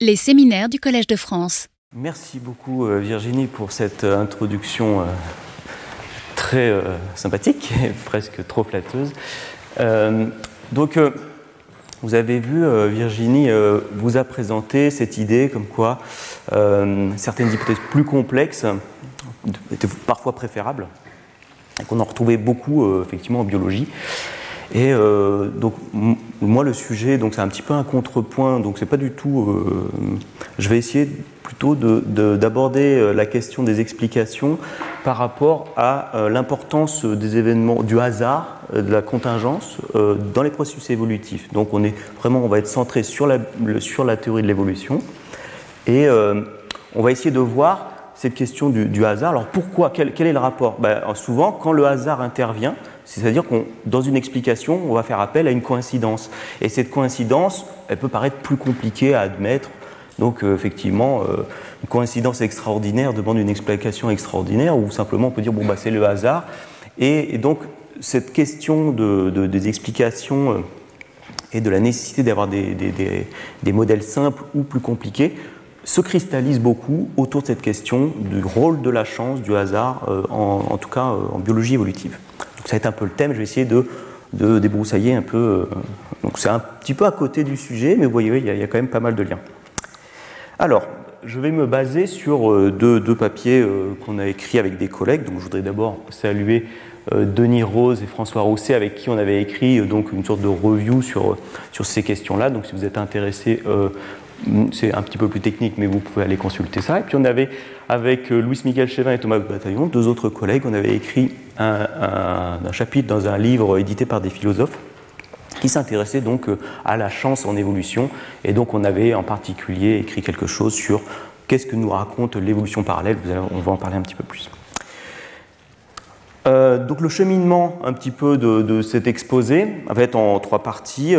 Les séminaires du Collège de France. Merci beaucoup euh, Virginie pour cette euh, introduction euh, très sympathique et presque trop flatteuse. donc vous avez vu, Virginie vous a présenté cette idée comme quoi certaines hypothèses plus complexes étaient parfois préférables, et qu'on en retrouvait beaucoup effectivement en biologie. Et euh, donc moi le sujet, c'est un petit peu un contrepoint, donc c'est pas du tout. Euh, je vais essayer plutôt d'aborder de, euh, la question des explications par rapport à l'importance des événements, du hasard, de la contingence dans les processus évolutifs. Donc on est vraiment, on va être centré sur la, sur la théorie de l'évolution et on va essayer de voir cette question du, hasard. Alors pourquoi? Quel, quel, est le rapport? Ben, Souvent, quand le hasard intervient, c'est-à-dire qu'on, dans une explication, on va faire appel à une coïncidence. Et cette coïncidence, elle peut paraître plus compliquée à admettre. Donc, euh, effectivement, euh, une coïncidence extraordinaire demande une explication extraordinaire, ou simplement on peut dire, bon, bah, c'est le hasard. Et, donc, cette question des explications euh, et de la nécessité d'avoir des, modèles simples ou plus compliqués se cristallise beaucoup autour de cette question du rôle de la chance, du hasard, en, tout cas en biologie évolutive ça va être un peu le thème, je vais essayer de, débroussailler un peu. Euh, donc c'est un petit peu à côté du sujet, mais vous voyez, il y, a, quand même pas mal de liens. Alors, je vais me baser sur euh, deux, papiers euh, qu'on a écrits avec des collègues. Donc je voudrais d'abord saluer Denis Rose et François Rousset, avec qui on avait écrit donc une sorte de review sur, ces questions-là. Donc si vous êtes intéressé c'est un petit peu plus technique, mais vous pouvez aller consulter ça. Et puis on avait, avec euh, Louis-Michel Chévin et Thomas Bataillon, deux autres collègues, on avait écrit un, chapitre dans un livre édité par des philosophes qui s'intéressait donc euh, à la chance en évolution. Et donc on avait en particulier écrit quelque chose sur qu'est-ce que nous raconte l'évolution parallèle. On va en parler un petit peu plus. Euh, donc le cheminement un petit peu de, cet exposé va être en trois parties.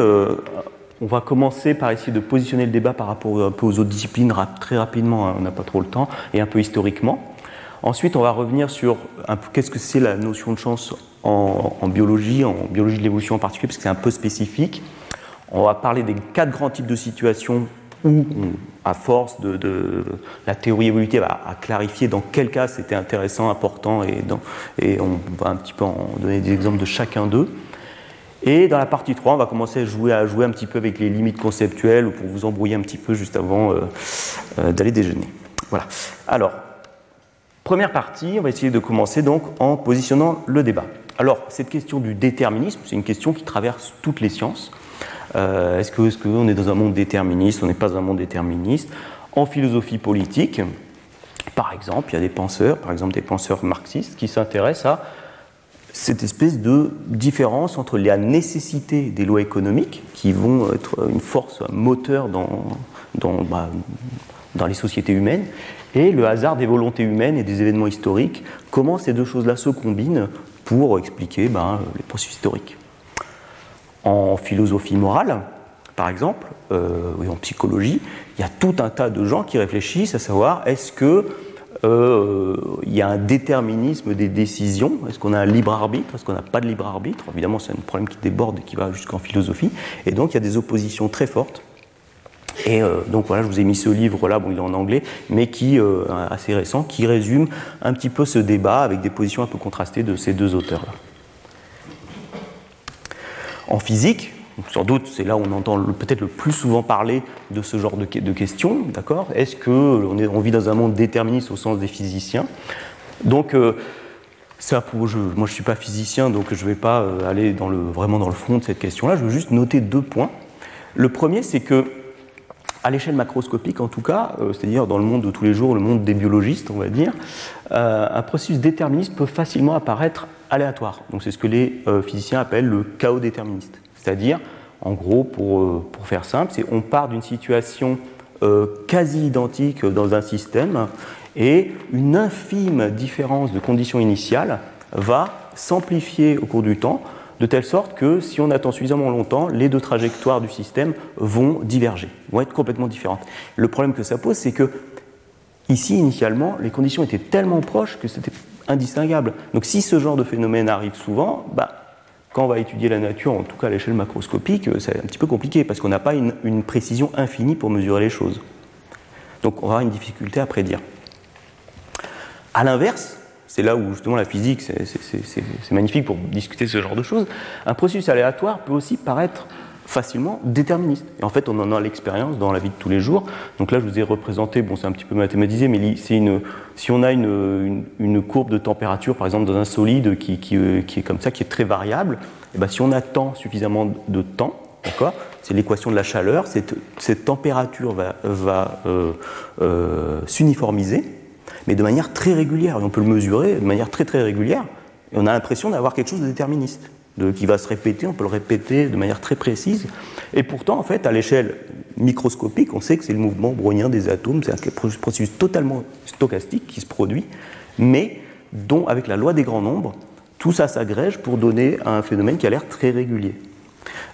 On va commencer par essayer de positionner le débat par rapport un peu aux autres disciplines très rapidement, hein, on n'a pas trop le temps, et un peu historiquement. Ensuite, on va revenir sur qu'est-ce que c'est la notion de chance en, biologie, en biologie de l'évolution en particulier, parce que c'est un peu spécifique. On va parler des quatre grands types de situations où, à force de, la théorie évolutive, à, clarifier dans quel cas c'était intéressant, important, et, et on va un petit peu en donner des exemples de chacun d'eux. Et dans la partie 3, on va commencer à jouer, un petit peu avec les limites conceptuelles pour vous embrouiller un petit peu juste avant euh, euh, d'aller déjeuner. Voilà. Alors, première partie, on va essayer de commencer donc en positionnant le débat. Alors, cette question du déterminisme, c'est une question qui traverse toutes les sciences. Euh, est-ce qu'on est, est dans un monde déterministe? On n'est pas dans un monde déterministe. En philosophie politique, par exemple, il y a des penseurs, par exemple des penseurs marxistes, qui s'intéressent à cette espèce de différence entre la nécessité des lois économiques, qui vont être une force moteur dans, bah, dans les sociétés humaines, et le hasard des volontés humaines et des événements historiques, comment ces deux choses-là se combinent pour expliquer ben, les processus historiques. En philosophie morale, par exemple, euh, en psychologie, il y a tout un tas de gens qui réfléchissent à savoir est-ce que euh, il y a un déterminisme des décisions. Est-ce qu'on a un libre arbitre? Est-ce qu'on n'a pas de libre arbitre? Évidemment, c'est un problème qui déborde et qui va jusqu'en philosophie. Et donc, il y a des oppositions très fortes. Et euh, donc voilà, je vous ai mis ce livre-là, bon, il est en anglais, mais qui euh, assez récent, qui résume un petit peu ce débat avec des positions un peu contrastées de ces deux auteurs-là. En physique, sans doute, c'est là où on entend peut-être le plus souvent parler de ce genre de, questions, d'accord? Est-ce qu'on on vit dans un monde déterministe au sens des physiciens? Donc, euh, moi je ne suis pas physicien, donc je ne vais pas euh, aller vraiment dans le fond de cette question-là. Je veux juste noter deux points. Le premier, c'est que à l'échelle macroscopique, en tout cas, euh, c'est-à-dire dans le monde de tous les jours, le monde des biologistes, on va dire, un processus déterministe peut facilement apparaître aléatoire. Donc c'est ce que les physiciens appellent le chaos déterministe. C'est-à-dire, en gros, pour, euh, pour faire simple, c'est on part d'une situation euh, quasi identique dans un système et une infime différence de conditions initiales va s'amplifier au cours du temps, de telle sorte que si on attend suffisamment longtemps, les deux trajectoires du système vont diverger, vont être complètement différentes. Le problème que ça pose, c'est que ici, initialement, les conditions étaient tellement proches que c'était indistinguable. Donc si ce genre de phénomène arrive souvent, bah, quand on va étudier la nature, en tout cas à l'échelle macroscopique, euh, c'est un petit peu compliqué parce qu'on n'a pas une, précision infinie pour mesurer les choses. Donc on avoir une difficulté à prédire. À l'inverse, c'est là où justement la physique, c'est magnifique pour discuter ce genre de choses, un processus aléatoire peut aussi paraître facilement déterministe. Et en fait, on en a l'expérience dans la vie de tous les jours. Donc là, je vous ai représenté, bon, c'est un petit peu mathématisé, mais une, si on a une, une, courbe de température, par exemple, dans un solide qui, qui, euh, qui est comme ça, qui est très variable, et eh bien, si on attend suffisamment de temps, d'accord, c'est l'équation de la chaleur, cette, cette température va, va euh, euh, s'uniformiser, mais de manière très régulière. Et on peut le mesurer de manière très très régulière. Et on a l'impression d'avoir quelque chose de déterministe qui va se répéter, on peut le répéter de manière très précise. Et pourtant, en fait, à l'échelle microscopique, on sait que c'est le mouvement brownien des atomes, c'est un processus totalement stochastique qui se produit, mais dont, avec la loi des grands nombres, tout ça s'agrège pour donner un phénomène qui a l'air très régulier.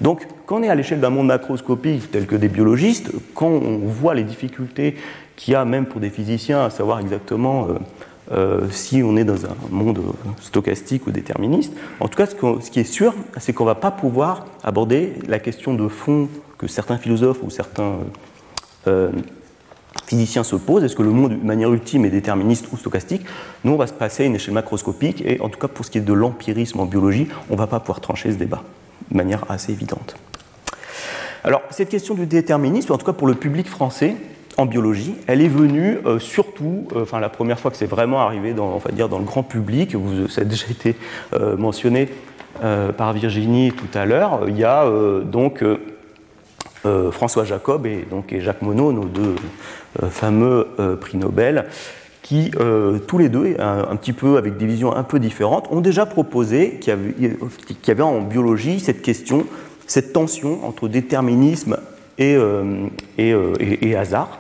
Donc, quand on est à l'échelle d'un monde macroscopique tel que des biologistes, quand on voit les difficultés qu'il y a même pour des physiciens à savoir exactement euh, euh, si on est dans un monde stochastique ou déterministe. En tout cas, ce, qui est sûr, c'est qu'on ne va pas pouvoir aborder la question de fond que certains philosophes ou certains euh, physiciens se posent. Est-ce que le monde, de manière ultime, est déterministe ou stochastique? Nous, on va se passer à une échelle macroscopique et en tout cas, pour ce qui est de l'empirisme en biologie, on ne va pas pouvoir trancher ce débat de manière assez évidente. Alors, cette question du déterminisme, en tout cas pour le public français, en biologie, elle est venue euh, surtout, euh, enfin la première fois que c'est vraiment arrivé dans, dire, dans le grand public, vous, ça a déjà été euh, mentionné par Virginie tout à l'heure, il y a donc François Jacob et, donc, et Jacques Monod, nos deux fameux prix Nobel, qui tous les deux, un, petit peu avec des visions un peu différentes, ont déjà proposé qu'il y, avait en biologie cette question, cette tension entre déterminisme et, et hasard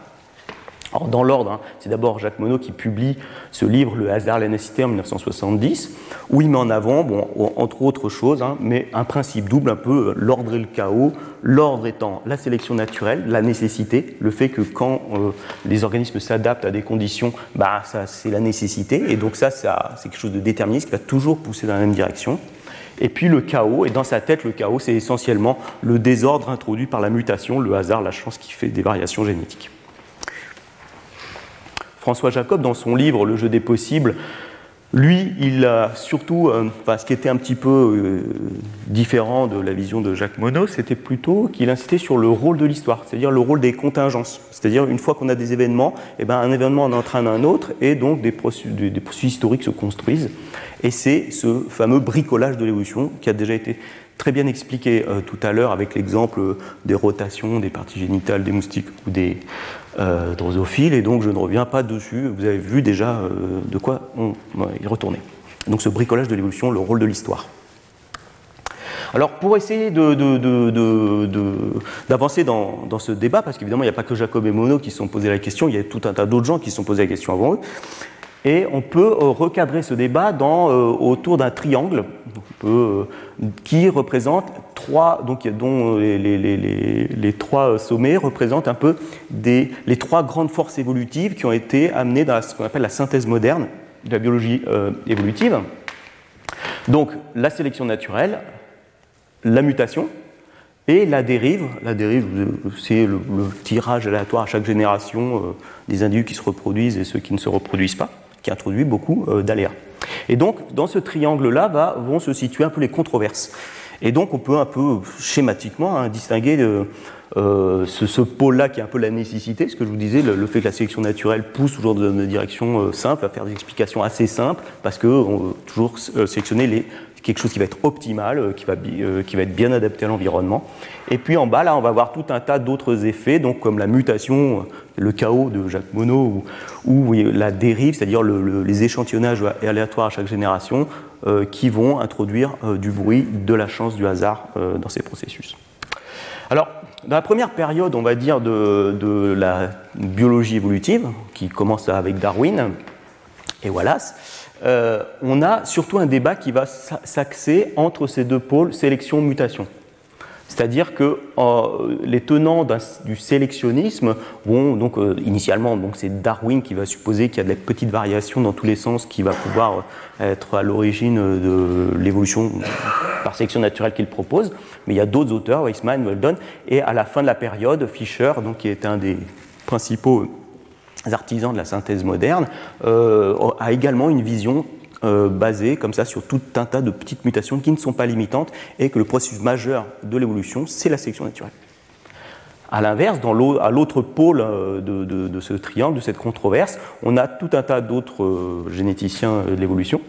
dans l'ordre, hein, c'est d'abord Jacques Monod qui publie ce livre, Le hasard, la nécessité, en 1970, où il met en avant, bon, entre autres choses, hein, mais un principe double, un peu euh, l'ordre et le chaos. L'ordre étant la sélection naturelle, la nécessité, le fait que quand euh, les organismes s'adaptent à des conditions, bah, ça, c'est la nécessité, et donc ça c'est quelque chose de déterministe qui va toujours pousser dans la même direction. Et puis le chaos, et dans sa tête, le chaos, c'est essentiellement le désordre introduit par la mutation, le hasard, la chance qui fait des variations génétiques. François Jacob, dans son livre Le jeu des possibles, lui, il a surtout, euh, ce qui était un petit peu euh, différent de la vision de Jacques Monod, c'était plutôt qu'il insistait sur le rôle de l'histoire, c'est-à-dire le rôle des contingences. C'est-à-dire, une fois qu'on a des événements, eh ben, un événement en entraîne un autre, et donc des processus, des processus historiques se construisent. Et c'est ce fameux bricolage de l'évolution qui a déjà été très bien expliqué euh, tout à l'heure avec l'exemple des rotations des parties génitales des moustiques ou des euh, drosophiles, et donc je ne reviens pas dessus. Vous avez vu déjà euh, de quoi on y retourner. Donc ce bricolage de l'évolution, le rôle de l'histoire. Alors pour essayer d'avancer dans, dans, ce débat, parce qu'évidemment il n'y a pas que Jacob et Monod qui se sont posés la question, il y a tout un tas d'autres gens qui se sont posés la question avant eux, et on peut euh, recadrer ce débat euh, autour d'un triangle. Euh, qui représente trois, donc, dont les, trois sommets représentent un peu les trois grandes forces évolutives qui ont été amenées dans ce qu'on appelle la synthèse moderne de la biologie évolutive. Donc la sélection naturelle, la mutation, et la dérive, la dérive, c'est le, tirage aléatoire à chaque génération des individus qui se reproduisent et ceux qui ne se reproduisent pas qui introduit beaucoup euh, d'aléas. Et donc, dans ce triangle-là vont se situer un peu les controverses. Et donc, on peut un peu schématiquement hein, distinguer euh, ce, pôle-là qui est un peu la nécessité, ce que je vous disais, le, fait que la sélection naturelle pousse toujours dans une direction euh, simple, à faire des explications assez simples, parce qu'on veut toujours sélectionner les, quelque chose qui va être optimal, qui va, qui va être bien adapté à l'environnement. Et puis en bas, là, on va voir tout un tas d'autres effets, donc comme la mutation le chaos de Jacques Monod ou, la dérive, c'est-à-dire les échantillonnages aléatoires à chaque génération euh, qui vont introduire euh, du bruit, de la chance, du hasard euh, dans ces processus. Alors, dans la première période, on va dire, de, la biologie évolutive, qui commence avec Darwin et Wallace, on a surtout un débat qui va s'axer entre ces deux pôles, sélection-mutation. C'est-à-dire que euh, les tenants du sélectionnisme vont donc euh, initialement, donc c'est Darwin qui va supposer qu'il y a des petites variations dans tous les sens qui va pouvoir euh, être à l'origine de l'évolution par sélection naturelle qu'il propose. Mais il y a d'autres auteurs, Weissman, Weldon, et à la fin de la période, Fischer, donc qui est un des principaux artisans de la synthèse moderne, a également une vision basée comme ça sur tout un tas de petites mutations qui ne sont pas limitantes et que le processus majeur de l'évolution, c'est la sélection naturelle. À l'inverse, à l'autre pôle euh, de, ce triangle, de cette controverse, on a tout un tas d'autres euh, généticiens de l'évolution,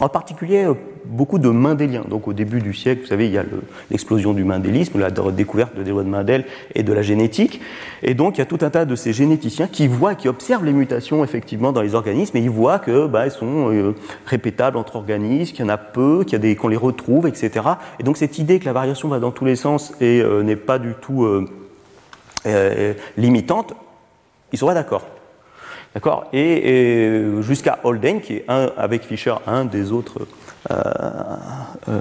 en particulier euh, beaucoup de Mendéliens. Donc au début du siècle, vous savez, il y a l'explosion du mendélisme, la découverte des lois de Mendel et de la génétique. Et donc il y a tout un tas de ces généticiens qui voient, qui observent les mutations effectivement dans les organismes et ils voient que bah, sont répétables entre organismes, qu'il y en a peu, qu'il y a des qu'on les retrouve, etc. Et donc cette idée que la variation va dans tous les sens et n'est pas du tout euh, limitante, ils seraient d'accord. D'accord? Et, jusqu'à Holden, qui est un, avec Fischer un des autres euh, euh,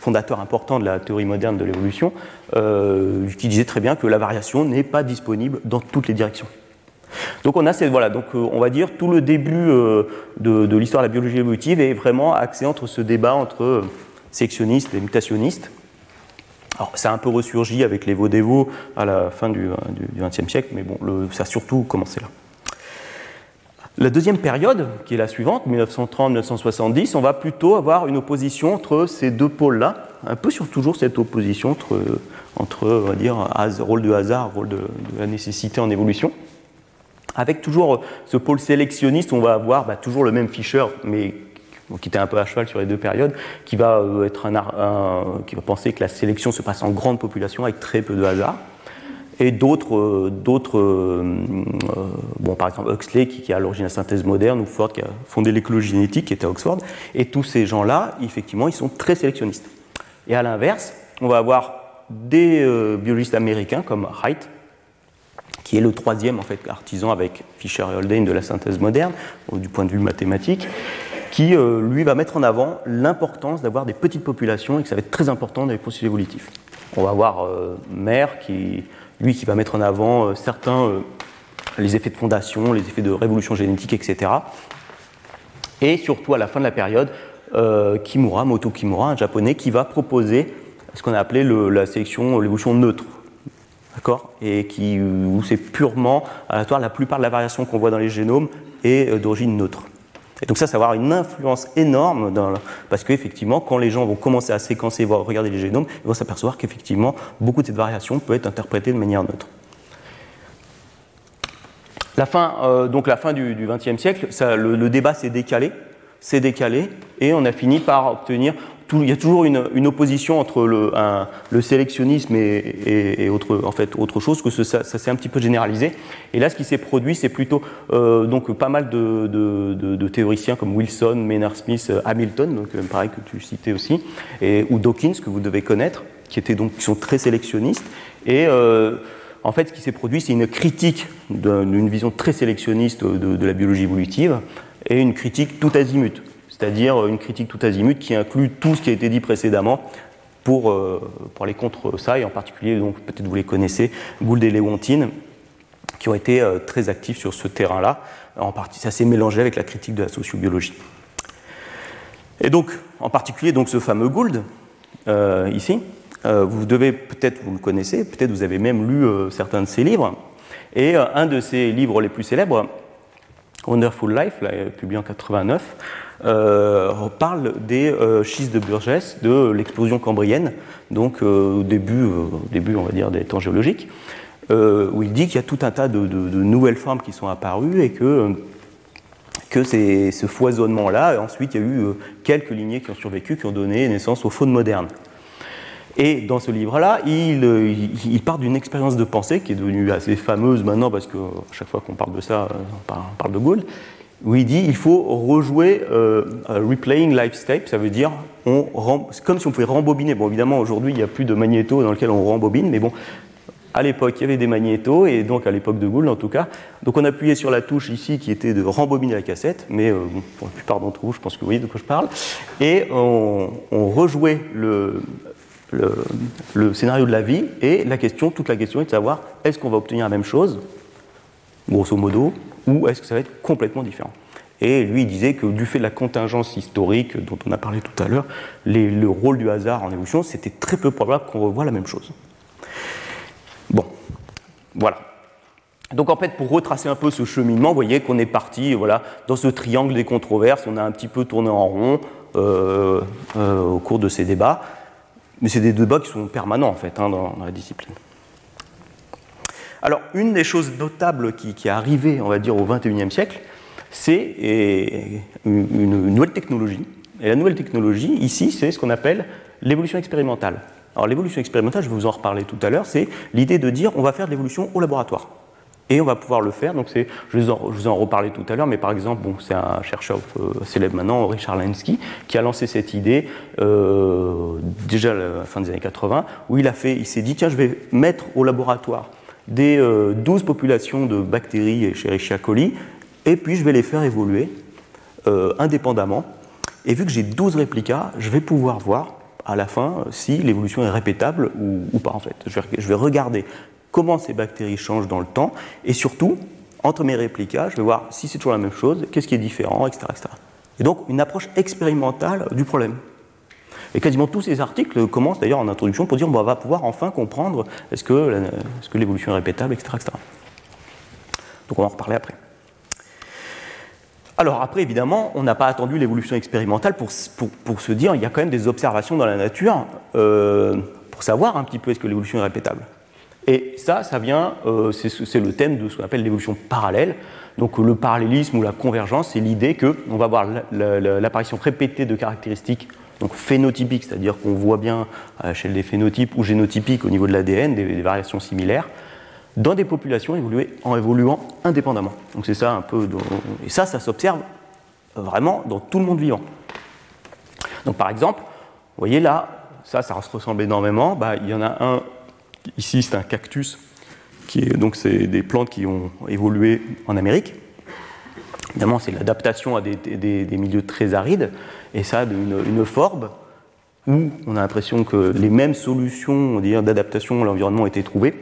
fondateurs importants de la théorie moderne de l'évolution, qui disait très bien que la variation n'est pas disponible dans toutes les directions. Donc on a cette, voilà, donc on va dire tout le début de, l'histoire de la biologie évolutive est vraiment axé entre ce débat entre sectionnistes et mutationnistes. Alors, ça a un peu ressurgi avec les Vaudévaux à la fin du XXe siècle, mais bon, ça a surtout commencé là. La deuxième période, qui est la suivante, 1930-1970, on va plutôt avoir une opposition entre ces deux pôles-là, un peu sur toujours cette opposition entre, entre on va dire, rôle de hasard, rôle de, la nécessité en évolution. Avec toujours ce pôle sélectionniste, on va avoir bah, toujours le même Fischer, mais qui était un peu à cheval sur les deux périodes, qui va, euh, être un, qui va penser que la sélection se passe en grande population avec très peu de hasard. Et d'autres, euh, d'autres euh, bon, par exemple Huxley qui, a à l'origine de la synthèse moderne, ou Ford qui a fondé l'écologie génétique, qui était à Oxford. Et tous ces gens-là, effectivement, ils sont très sélectionnistes. Et à l'inverse, on va avoir des biologistes américains comme Wright, qui est le troisième en fait, artisan avec Fisher et Haldane de la synthèse moderne, du point de vue mathématique, qui, euh, lui, va mettre en avant l'importance d'avoir des petites populations et que ça va être très important dans les processus évolutifs. On va voir euh, qui, lui, qui va mettre en avant euh, certains, les effets de fondation, les effets de révolution génétique, etc. Et surtout, à la fin de la période, Kimura, Moto Kimura, un japonais, qui va proposer ce qu'on a appelé la sélection, l'évolution neutre. D'accord? Et qui, où c'est purement aléatoire, la plupart de la variation qu'on voit dans les génomes est d'origine neutre. Et donc ça, ça va avoir une influence énorme, parce qu'effectivement, quand les gens vont commencer à séquencer, voir, regarder les génomes, ils vont s'apercevoir qu'effectivement, beaucoup de cette variation peut être interprétée de manière neutre. La fin, euh, donc la fin du XXe siècle, ça, le, débat s'est décalé, s'est décalé, et on a fini par obtenir il y a toujours une, opposition entre le, le sélectionnisme et, autre, chose, que ça, s'est un petit peu généralisé. Et là, ce qui s'est produit, c'est plutôt euh, donc, pas mal de, théoriciens comme Wilson, Maynard Smith, euh, Hamilton, donc, euh, pareil que tu citais aussi, ou Dawkins, que vous devez connaître, qui, étaient donc, qui sont très sélectionnistes. Et en fait, ce qui s'est produit, c'est une critique d'une vision très sélectionniste de la biologie évolutive et une critique tout azimut c'est-à-dire une critique tout azimut qui inclut tout ce qui a été dit précédemment pour, euh, pour aller contre ça, et en particulier, donc peut-être vous les connaissez, Gould et Leontine, qui ont été euh, très actifs sur ce terrain-là. En partie, ça s'est mélangé avec la critique de la sociobiologie. Et donc, en particulier, donc ce fameux Gould, euh, ici, vous devez peut-être, vous le connaissez, peut-être vous avez même lu certains de ses livres. Et un de ses livres les plus célèbres, Wonderful Life, publié en 89, euh, parle des euh, schistes de Burgess, de l'explosion cambrienne, donc euh, au début, début, on va dire, des temps géologiques, où il dit qu'il y a tout un tas de, nouvelles formes qui sont apparues et que que ce foisonnement-là, ensuite il y a eu quelques lignées qui ont survécu, qui ont donné naissance aux faunes modernes. Et dans ce livre-là, il, il, part d'une expérience de pensée qui est devenue assez fameuse maintenant, parce que chaque fois qu'on parle de ça, on parle de Gaulle, où il dit il faut rejouer euh, replaying life tape, ça veut dire comme si on pouvait rembobiner. Bon, évidemment, aujourd'hui, il n'y a plus de magnéto dans lequel on rembobine, mais bon, à l'époque, il y avait des magnétos, et donc à l'époque de Gould en tout cas. Donc on appuyait sur la touche ici qui était de rembobiner la cassette, mais euh, pour la plupart d'entre vous, je pense que vous voyez de quoi je parle. Et on, rejouait le, le, scénario de la vie, et la question, toute la question est de savoir est-ce qu'on va obtenir la même chose, grosso modo, ou est-ce que ça va être complètement différent Et lui, il disait que du fait de la contingence historique dont on a parlé tout à l'heure, le rôle du hasard en évolution, c'était très peu probable qu'on revoie la même chose. Bon, voilà. Donc en fait, pour retracer un peu ce cheminement, vous voyez qu'on est parti voilà, dans ce triangle des controverses, on a un petit peu tourné en rond euh, euh, au cours de ces débats, mais c'est des débats qui sont permanents en fait hein, dans, la discipline. Alors une des choses notables qui, qui est arrivée, on va dire, au XXIe siècle, c'est une, une nouvelle technologie. Et la nouvelle technologie, ici, c'est ce qu'on appelle l'évolution expérimentale. Alors l'évolution expérimentale, je vais vous en reparler tout à l'heure, c'est l'idée de dire on va faire de l'évolution au laboratoire. Et on va pouvoir le faire. Donc c'est, je, vous en reparler tout à l'heure, mais par exemple, bon, c'est un chercheur euh, célèbre maintenant, Richard Lansky, qui a lancé cette idée euh, déjà à la fin des années 80, où il a fait, il s'est dit tiens, je vais mettre au laboratoire des 12 euh, populations de bactéries Escherichia coli, et puis je vais les faire évoluer indépendamment. Et vu que j'ai 12 réplicas, je vais pouvoir voir à la fin si l'évolution est répétable ou, pas en fait. Je vais, regarder comment ces bactéries changent dans le temps et surtout, entre mes réplicas, je vais voir si c'est toujours la même chose, qu'est-ce qui est différent, etc., Et donc une approche expérimentale du problème. Et quasiment tous ces articles commencent d'ailleurs en introduction pour dire on va pouvoir enfin comprendre est-ce que, l'évolution est répétable, etc., etc. Donc on va en reparler après. Alors après, évidemment, on n'a pas attendu l'évolution expérimentale pour, se dire il y a quand même des observations dans la nature euh, pour savoir un petit peu est-ce que l'évolution est répétable. Et ça, ça vient, euh, c'est le thème de ce qu'on appelle l'évolution parallèle. Donc le parallélisme ou la convergence, c'est l'idée qu'on va avoir l'apparition répétée de caractéristiques donc phénotypiques, c'est-à-dire qu'on voit bien à l'échelle des phénotypes ou génotypiques au niveau de l'ADN des variations similaires, dans des populations en évoluant indépendamment. Donc c'est ça un peu. Et ça, ça s'observe vraiment dans tout le monde vivant. Donc par exemple, vous voyez là, ça, ça se ressemble énormément. Bah, il y en a un, ici c'est un cactus, qui est, donc c'est des plantes qui ont évolué en Amérique. Évidemment, c'est l'adaptation à des, milieux très arides, et ça une, une où on a l'impression que les mêmes solutions d'adaptation à l'environnement ont été trouvées.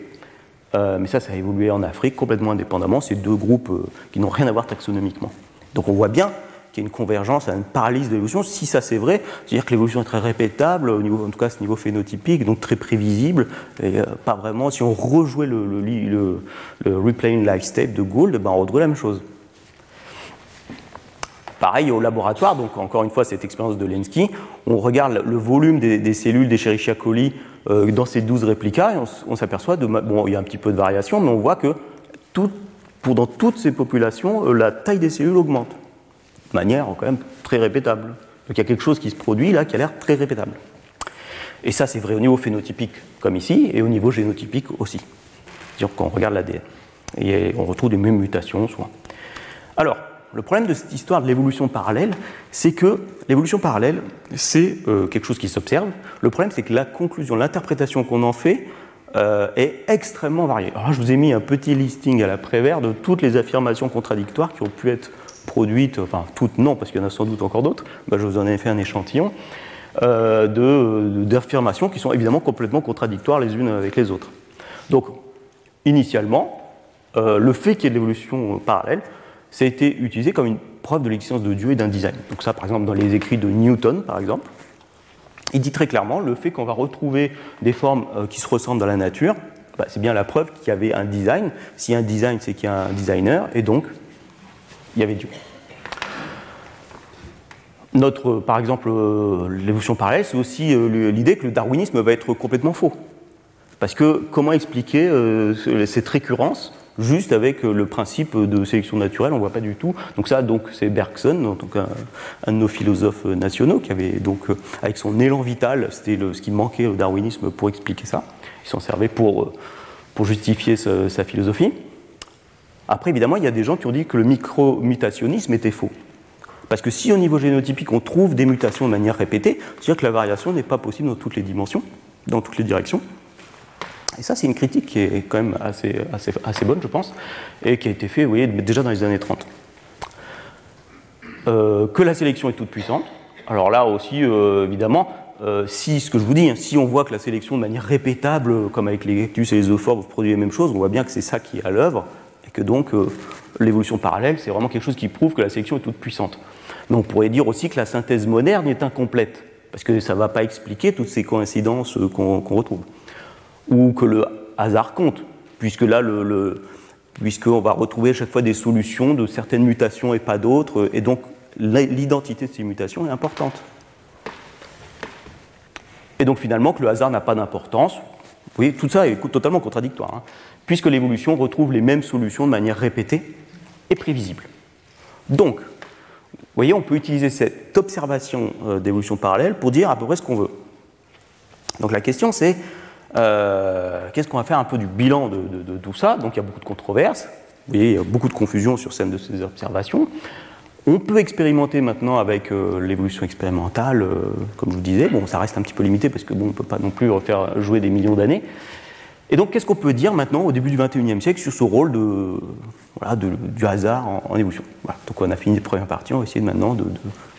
Euh, mais ça, ça a évolué en Afrique complètement indépendamment. C'est deux groupes euh, qui n'ont rien à voir taxonomiquement. Donc on voit bien qu'il y a une convergence, une paralyse de l'évolution. Si ça c'est vrai, c'est-à-dire que l'évolution est très répétable, au niveau, en tout cas à ce niveau phénotypique, donc très prévisible, et euh, pas vraiment. Si on rejouait le, replaying life de Gould, ben on retrouve la même chose. Pareil au laboratoire, donc encore une fois cette expérience de Lenski, on regarde le volume des, cellules d'Escherichia coli euh, dans ces 12 réplicas, on, s'aperçoit, de, bon, il y a un petit peu de variation, mais on voit que dans toutes ces populations, euh, la taille des cellules augmente, manière quand même très répétable. Donc il y a quelque chose qui se produit là qui a l'air très répétable. Et ça, c'est vrai au niveau phénotypique, comme ici, et au niveau génotypique aussi. C'est-à-dire qu'on regarde l'ADN. Et on retrouve des mêmes mutations, soit. Alors, le problème de cette histoire de l'évolution parallèle, c'est que l'évolution parallèle, c'est euh, quelque chose qui s'observe. Le problème, c'est que la conclusion, l'interprétation qu'on en fait euh, est extrêmement variée. Alors, je vous ai mis un petit listing à la Prévert de toutes les affirmations contradictoires qui ont pu être produites, enfin toutes non, parce qu'il y en a sans doute encore d'autres, bah, je vous en ai fait un échantillon, euh, d'affirmations qui sont évidemment complètement contradictoires les unes avec les autres. Donc, initialement, le fait qu'il y ait de l'évolution parallèle, ça a été utilisé comme une preuve de l'existence de Dieu et d'un design. Donc ça, par exemple, dans les écrits de Newton, par exemple, il dit très clairement le fait qu'on va retrouver des formes euh, qui se ressemblent dans la nature, bah, c'est bien la preuve qu'il y avait un design. Si un design, c'est qu'il y a un designer, et donc il y avait Dieu. Notre, par exemple, euh, l'évolution parallèle, c'est aussi euh, l'idée que le darwinisme va être complètement faux. Parce que comment expliquer cette récurrence juste avec euh, le principe de sélection naturelle, on ne voit pas du tout. Donc ça, donc c'est Bergson, donc un, de nos philosophes nationaux, qui avait donc euh, avec son élan vital, c'était ce qui manquait au darwinisme pour expliquer ça. Il s'en servait pour, euh, pour justifier sa, philosophie. Après, évidemment, il y a des gens qui ont dit que le micro-mutationnisme était faux. Parce que si au niveau génotypique on trouve des mutations de manière répétée, c'est-à-dire que la variation n'est pas possible dans toutes les dimensions, dans toutes les directions. Et ça, c'est une critique qui est quand même assez, bonne, je pense, et qui a été faite, vous voyez, déjà dans les années 30. Euh, que la sélection est toute puissante. Alors là aussi, euh, évidemment, euh, si, ce que je vous dis, hein, si on voit que la sélection de manière répétable, comme avec les cactus et les euphorbes, produit les mêmes choses, on voit bien que c'est ça qui est à l'œuvre, que donc l'évolution parallèle, c'est vraiment quelque chose qui prouve que la sélection est toute puissante. Mais on pourrait dire aussi que la synthèse moderne est incomplète, parce que ça ne va pas expliquer toutes ces coïncidences qu'on retrouve ou que le hasard compte, puisque là, le, puisqu'on va retrouver à chaque fois des solutions de certaines mutations et pas d'autres, et donc l'identité de ces mutations est importante. Et donc finalement que le hasard n'a pas d'importance. Vous voyez, tout ça est totalement contradictoire, hein, puisque l'évolution retrouve les mêmes solutions de manière répétée et prévisible. Donc, vous voyez, on peut utiliser cette observation euh, d'évolution parallèle pour dire à peu près ce qu'on veut. Donc la question c'est, euh, qu'est-ce qu'on va faire un peu du bilan de, tout ça? Donc il y a beaucoup de controverses, vous voyez, il y a beaucoup de confusion sur certaines de ces observations. On peut expérimenter maintenant avec euh, l'évolution expérimentale, comme je vous disais. Bon, ça reste un petit peu limité parce que bon, on ne peut pas non plus refaire jouer des millions d'années. Et donc, qu'est-ce qu'on peut dire maintenant, au début du XXIe siècle, sur ce rôle du hasard en, évolution? Donc, on a fini la première partie, on va essayer maintenant de,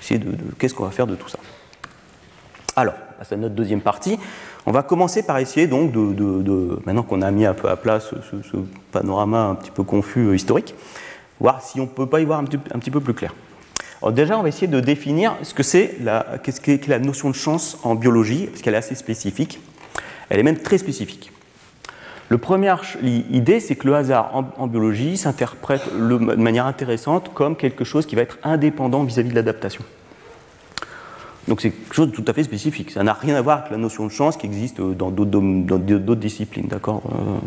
essayer de, qu'est-ce qu'on va faire de tout ça? Alors, c'est notre deuxième partie. On va commencer par essayer donc de, maintenant qu'on a mis un peu à plat ce, panorama un petit peu confus euh, historique, voir si on ne peut pas y voir un petit, peu plus clair. Alors déjà, on va essayer de définir ce que c'est la, qu'est-ce qu'est la notion de chance en biologie, parce qu'elle est assez spécifique. Elle est même très spécifique. La première idée, c'est que le hasard en, biologie s'interprète de manière intéressante comme quelque chose qui va être indépendant vis-à-vis de l'adaptation. Donc c'est quelque chose de tout à fait spécifique. Ça n'a rien à voir avec la notion de chance qui existe dans d'autres disciplines, d'accord euh.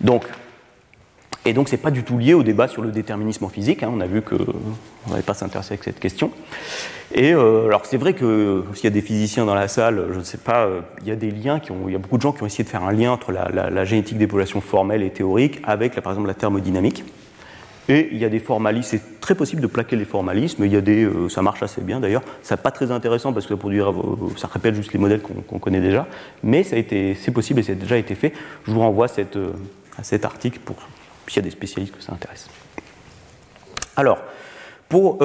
Donc, et donc c'est pas du tout lié au débat sur le déterminisme physique. Hein. On a vu qu'on n'allait pas s'intéresser avec cette question. Et euh, alors c'est vrai que s'il y a des physiciens dans la salle, je ne sais pas, euh, il y a des liens il y a beaucoup de gens qui ont essayé de faire un lien entre la, génétique des populations formelles et théoriques avec, par exemple, la thermodynamique. Et il y a des formalistes, c'est très possible de plaquer les formalistes, mais il y a des, euh, ça marche assez bien d'ailleurs. C'est pas très intéressant parce que ça, produit, ça répète juste les modèles qu'on connaît déjà, mais ça c'est possible et ça a déjà été fait. Je vous renvoie à cet article pour s'il y a des spécialistes que ça intéresse. Alors, pour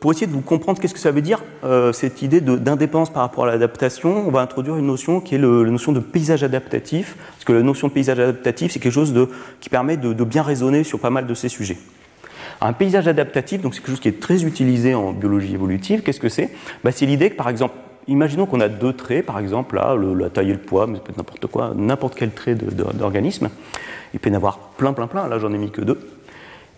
pour essayer de vous comprendre qu'est-ce que ça veut dire, euh, cette idée d'indépendance par rapport à l'adaptation, on va introduire une notion qui est la notion de paysage adaptatif, parce que la notion de paysage adaptatif, c'est quelque chose qui permet de, bien raisonner sur pas mal de ces sujets. Un paysage adaptatif, donc c'est quelque chose qui est très utilisé en biologie évolutive. Qu'est-ce que c'est? Bah, C'est l'idée que, par exemple, imaginons qu'on a deux traits, par exemple, là, la taille et le poids, mais ça peut être n'importe quoi, n'importe quel trait d'organisme. Il peut y en avoir plein, plein, plein. Là, j'en ai mis que deux.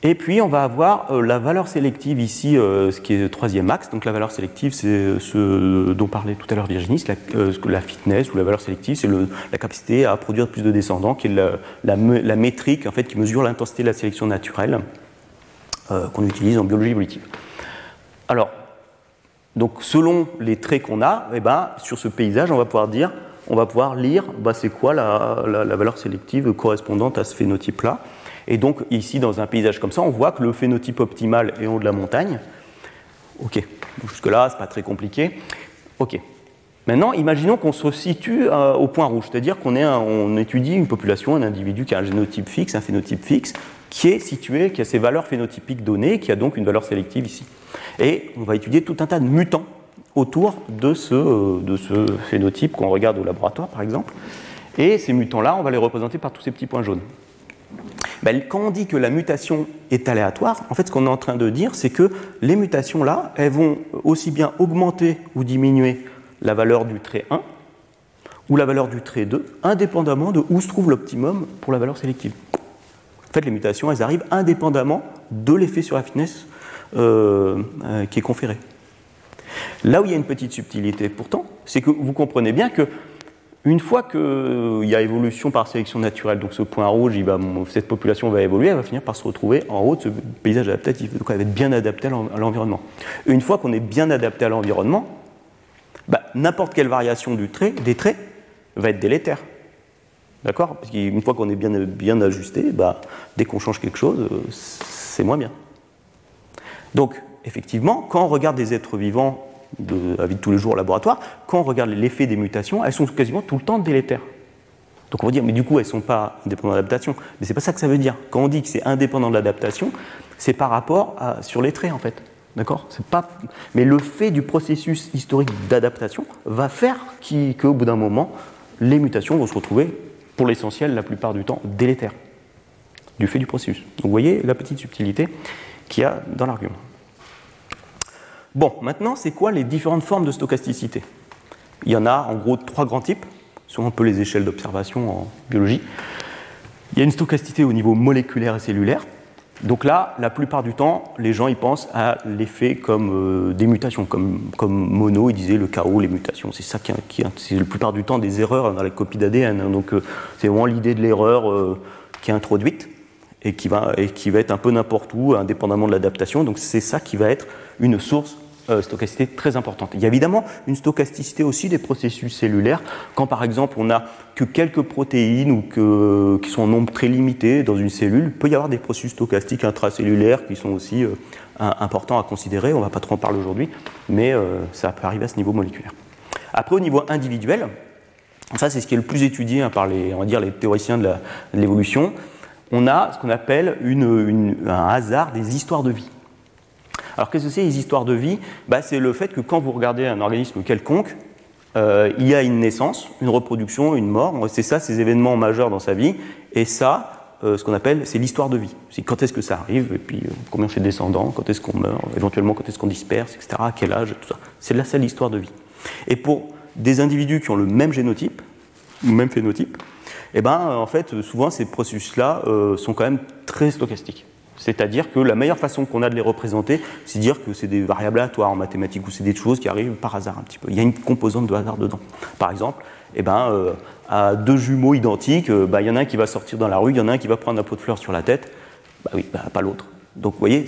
Et puis on va avoir euh, la valeur sélective ici, euh, ce qui est le troisième axe. Donc la valeur sélective, c'est ce dont parlait tout à l'heure Virginie, la, euh, la, fitness ou la valeur sélective, c'est la capacité à produire plus de descendants, qui est la, la métrique en fait qui mesure l'intensité de la sélection naturelle qu'on utilise en biologie évolutive. Alors, donc selon les traits qu'on a, eh ben, sur ce paysage, on va pouvoir dire, on va pouvoir lire, bah, c'est quoi la, valeur sélective correspondante à ce phénotype-là. Et donc ici, dans un paysage comme ça, on voit que le phénotype optimal est en haut de la montagne. Ok, jusque-là, c'est pas très compliqué. Ok. Maintenant, imaginons qu'on se situe euh, au point rouge, c'est-à-dire qu'on on étudie une population, un individu qui a un génotype fixe, un phénotype fixe, qui est situé, qui a ses valeurs phénotypiques données, qui a donc une valeur sélective ici. Et on va étudier tout un tas de mutants autour de ce, euh, de ce phénotype qu'on regarde au laboratoire, par exemple. Et ces mutants-là, on va les représenter par tous ces petits points jaunes. Ben, quand on dit que la mutation est aléatoire, en fait, ce qu'on est en train de dire, c'est que les mutations là, elles vont aussi bien augmenter ou diminuer la valeur du trait 1 ou la valeur du trait 2, indépendamment de où se trouve l'optimum pour la valeur sélective. En fait, les mutations, elles arrivent indépendamment de l'effet sur la finesse euh, qui est conféré. Là où il y a une petite subtilité pourtant, c'est que vous comprenez bien que une fois qu'il euh, y a évolution par sélection naturelle, donc ce point rouge, cette population va évoluer, elle va finir par se retrouver en haut de ce paysage adaptatif. Donc elle va être bien adaptée à l'environnement. Une fois qu'on est bien adapté à l'environnement, bah, n'importe quelle variation du trait, des traits va être délétère. D'accord? Parce qu'une fois qu'on est bien, bien ajusté, bah, dès qu'on change quelque chose, euh, c'est moins bien. Donc, effectivement, quand on regarde des êtres vivants de la vie de tous les jours au laboratoire, quand on regarde l'effet des mutations, elles sont quasiment tout le temps délétères. Donc on va dire, mais du coup, elles ne sont pas indépendantes de l'adaptation. Mais ce n'est pas ça que ça veut dire. Quand on dit que c'est indépendant de l'adaptation, c'est par rapport à, sur les traits, en fait. D'accord? Pas... Mais le fait du processus historique d'adaptation va faire qu'au bout d'un moment, les mutations vont se retrouver, pour l'essentiel, la plupart du temps, délétères, du fait du processus. Donc vous voyez la petite subtilité qu'il y a dans l'argument. Bon, maintenant, c'est quoi les différentes formes de stochasticité? Il y en a en gros trois grands types, sur un peu les échelles d'observation en biologie. Il y a une stochasticité au niveau moléculaire et cellulaire. Donc là, la plupart du temps, les gens y pensent à l'effet comme euh, des mutations, comme, comme Mono, il disait le chaos, les mutations. C'est ça qui, qui c'est la plupart du temps des erreurs dans la copie d'ADN. Hein. Donc euh, c'est vraiment l'idée de l'erreur euh, qui est introduite et qui, va, et qui va être un peu n'importe où, indépendamment de l'adaptation. Donc c'est ça qui va être une source euh, stochasticité très importante. Il y a évidemment une stochasticité aussi des processus cellulaires, quand par exemple on n'a que quelques protéines ou que, qui sont en nombre très limité dans une cellule, il peut y avoir des processus stochastiques intracellulaires qui sont aussi euh, importants à considérer, on ne va pas trop en parler aujourd'hui, mais euh, ça peut arriver à ce niveau moléculaire. Après au niveau individuel, ça c'est ce qui est le plus étudié hein, par les, on va dire, les théoriciens de l'évolution, on a ce qu'on appelle un hasard des histoires de vie. Alors qu'est-ce que c'est les histoires de vie? Bah, C'est le fait que quand vous regardez un organisme quelconque, euh, il y a une naissance, une reproduction, une mort. C'est ça, ces événements majeurs dans sa vie. Et ça, euh, ce qu'on appelle, c'est l'histoire de vie. C'est quand est-ce que ça arrive, et puis euh, combien c'est descendants, quand est-ce qu'on meurt, éventuellement quand est-ce qu'on disperse, etc., à quel âge, tout ça. C'est là, c'est l'histoire de vie. Et pour des individus qui ont le même génotype, le même phénotype, eh ben, en fait, souvent, ces processus-là sont quand même très stochastiques. C'est-à-dire que la meilleure façon qu'on a de les représenter, c'est dire que c'est des variables aléatoires en mathématiques ou c'est des choses qui arrivent par hasard un petit peu. Il y a une composante de hasard dedans. Par exemple, eh ben, euh, à deux jumeaux identiques, euh, bah, il y en a un qui va sortir dans la rue, il y en a un qui va prendre un pot de fleurs sur la tête. Bah oui, bah, pas l'autre. Donc vous voyez,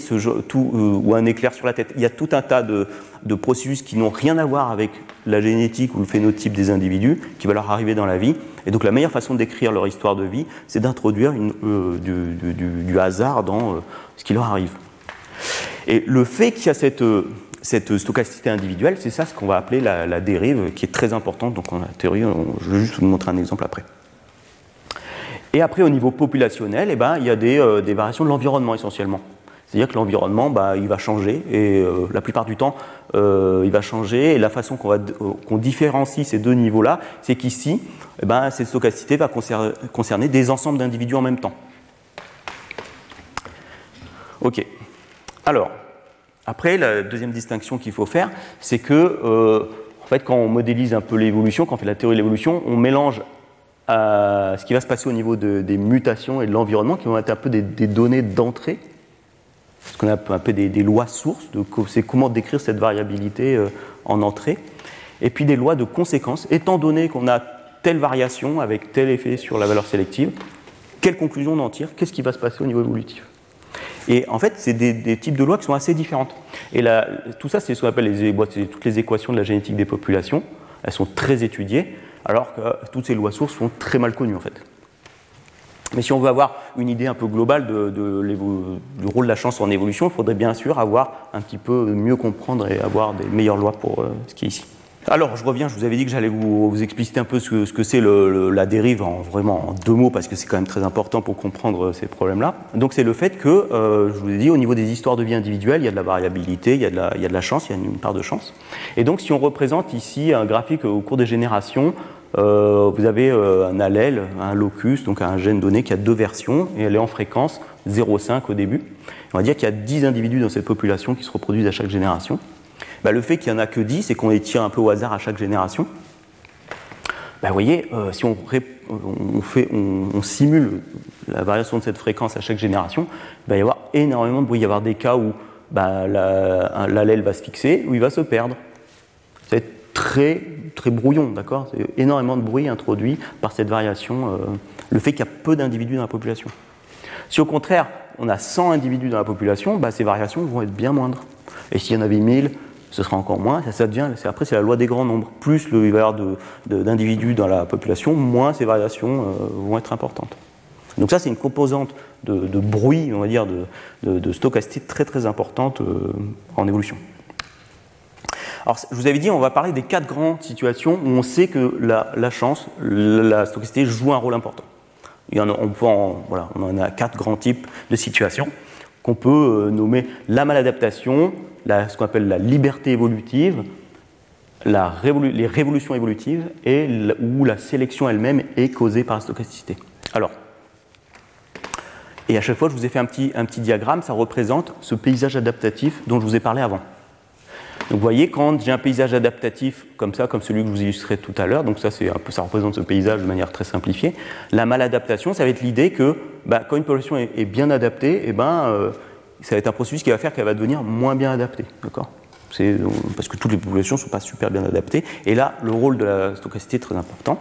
tout, euh, ou un éclair sur la tête. Il y a tout un tas de, processus qui n'ont rien à voir avec la génétique ou le phénotype des individus qui va leur arriver dans la vie. Et donc la meilleure façon d'écrire leur histoire de vie, c'est d'introduire euh, du, hasard dans euh, ce qui leur arrive. Et le fait qu'il y a cette, cette stochasticité individuelle, c'est ça ce qu'on va appeler la, dérive, qui est très importante. Donc en théorie, je vais juste vous montrer un exemple après. Et après, au niveau populationnel, eh ben, il y a des variations de l'environnement essentiellement. C'est-à-dire que l'environnement, bah, il va changer et euh, la plupart du temps, euh, il va changer. Et la façon qu'on, euh, différencie ces deux niveaux-là, c'est qu'ici, eh ben, cette stochasticité va concerner des ensembles d'individus en même temps. Ok. Alors, après, la deuxième distinction qu'il faut faire, c'est que, en fait, quand on modélise un peu l'évolution, quand on fait la théorie de l'évolution, on mélange ce qui va se passer au niveau des mutations et de l'environnement, qui vont être un peu des données d'entrée ce qu'on appelle des, des, lois sources, c'est comment décrire cette variabilité euh, en entrée, et puis des lois de conséquences, étant donné qu'on a telle variation avec tel effet sur la valeur sélective, quelle conclusion on en tire, qu'est-ce qui va se passer au niveau évolutif? Et en fait, c'est des, types de lois qui sont assez différentes. Et tout ça, c'est ce qu'on appelle les, toutes les équations de la génétique des populations. Elles sont très étudiées, alors que toutes ces lois sources sont très mal connues en fait. Mais si on veut avoir une idée un peu globale du rôle de la chance en évolution, il faudrait bien sûr avoir un petit peu mieux comprendre et avoir des meilleures lois pour euh, ce qui est ici. Alors, je reviens, je vous avais dit que j'allais vous, vous, expliciter un peu ce que, c'est la dérive en vraiment en deux mots, parce que c'est quand même très important pour comprendre euh, ces problèmes-là. Donc, c'est le fait que, euh, je vous ai dit, au niveau des histoires de vie individuelles, il y a de la variabilité, il y a de la chance, il y a une part de chance. Et donc, si on représente ici un graphique au cours des générations, euh, vous avez euh, un allèle, un locus, donc un gène donné qui a deux versions, et elle est en fréquence 0,5 au début. On va dire qu'il y a 10 individus dans cette population qui se reproduisent à chaque génération. Bah, le fait qu'il n'y en a que 10 et qu'on les tire un peu au hasard à chaque génération, bah, vous voyez, euh, si on, simule la variation de cette fréquence à chaque génération, il va y avoir énormément de bruit. Il va y avoir des cas où bah, l'allèle va se fixer, où il va se perdre. C'est très très brouillon, d'accord C'est énormément de bruit introduit par cette variation, euh, le fait qu'il y a peu d'individus dans la population. Si au contraire, on a 100 individus dans la population, bah, ces variations vont être bien moindres. Et s'il y en avait 1000, ce sera encore moins. Ça, devient, après, c'est la loi des grands nombres. Plus le, il va y avoir d'individus dans la population, moins ces variations euh, vont être importantes. Donc ça, c'est une composante de, bruit, on va dire, de, stochastique très très importante euh, en évolution. Alors, je vous avais dit, on va parler des quatre grandes situations où on sait que la, chance, la stochasticité joue un rôle important. On, en a quatre grands types de situations qu'on peut euh, nommer la maladaptation, ce qu'on appelle la liberté évolutive, les révolutions évolutives et où la sélection elle-même est causée par la stochasticité. Alors, et à chaque fois, je vous ai fait un petit diagramme, ça représente ce paysage adaptatif dont je vous ai parlé avant. Donc vous voyez, quand j'ai un paysage adaptatif comme ça, comme celui que je vous illustrais tout à l'heure, donc ça, un peu, ça représente ce paysage de manière très simplifiée, la maladaptation, ça va être l'idée que bah, quand une population est, bien adaptée, eh ben, euh, ça va être un processus qui va faire qu'elle va devenir moins bien adaptée. D'accord? Parce que toutes les populations ne sont pas super bien adaptées. Et là, le rôle de la stochasticité est très important.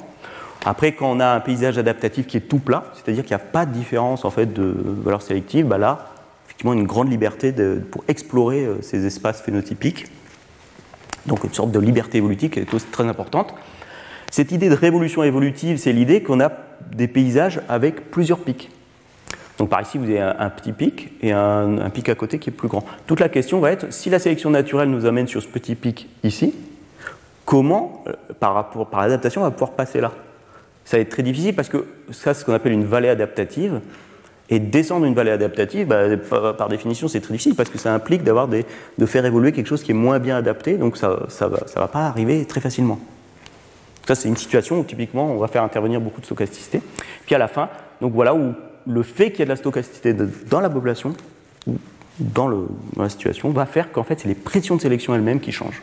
Après, quand on a un paysage adaptatif qui est tout plat, c'est-à-dire qu'il n'y a pas de différence en fait, de valeur sélective, bah là, effectivement, une grande liberté pour explorer euh, ces espaces phénotypiques. Donc une sorte de liberté évolutive qui est très importante. Cette idée de révolution évolutive, c'est l'idée qu'on a des paysages avec plusieurs pics. Donc par ici, vous avez un, petit pic et un, pic à côté qui est plus grand. Toute la question va être, si la sélection naturelle nous amène sur ce petit pic ici, comment, euh, par, par l'adaptation, on va pouvoir passer là? Ça va être très difficile parce que ça, c'est ce qu'on appelle une vallée adaptative. Et descendre une vallée adaptative, bah, par, définition, c'est très difficile parce que ça implique d'avoir de faire évoluer quelque chose qui est moins bien adapté, donc ça ne va, pas arriver très facilement. Ça, c'est une situation où typiquement on va faire intervenir beaucoup de stochasticité. Puis à la fin, donc voilà où le fait qu'il y ait de la stochasticité dans la population, ou dans, le, dans la situation, va faire qu'en fait, c'est les pressions de sélection elles-mêmes qui changent.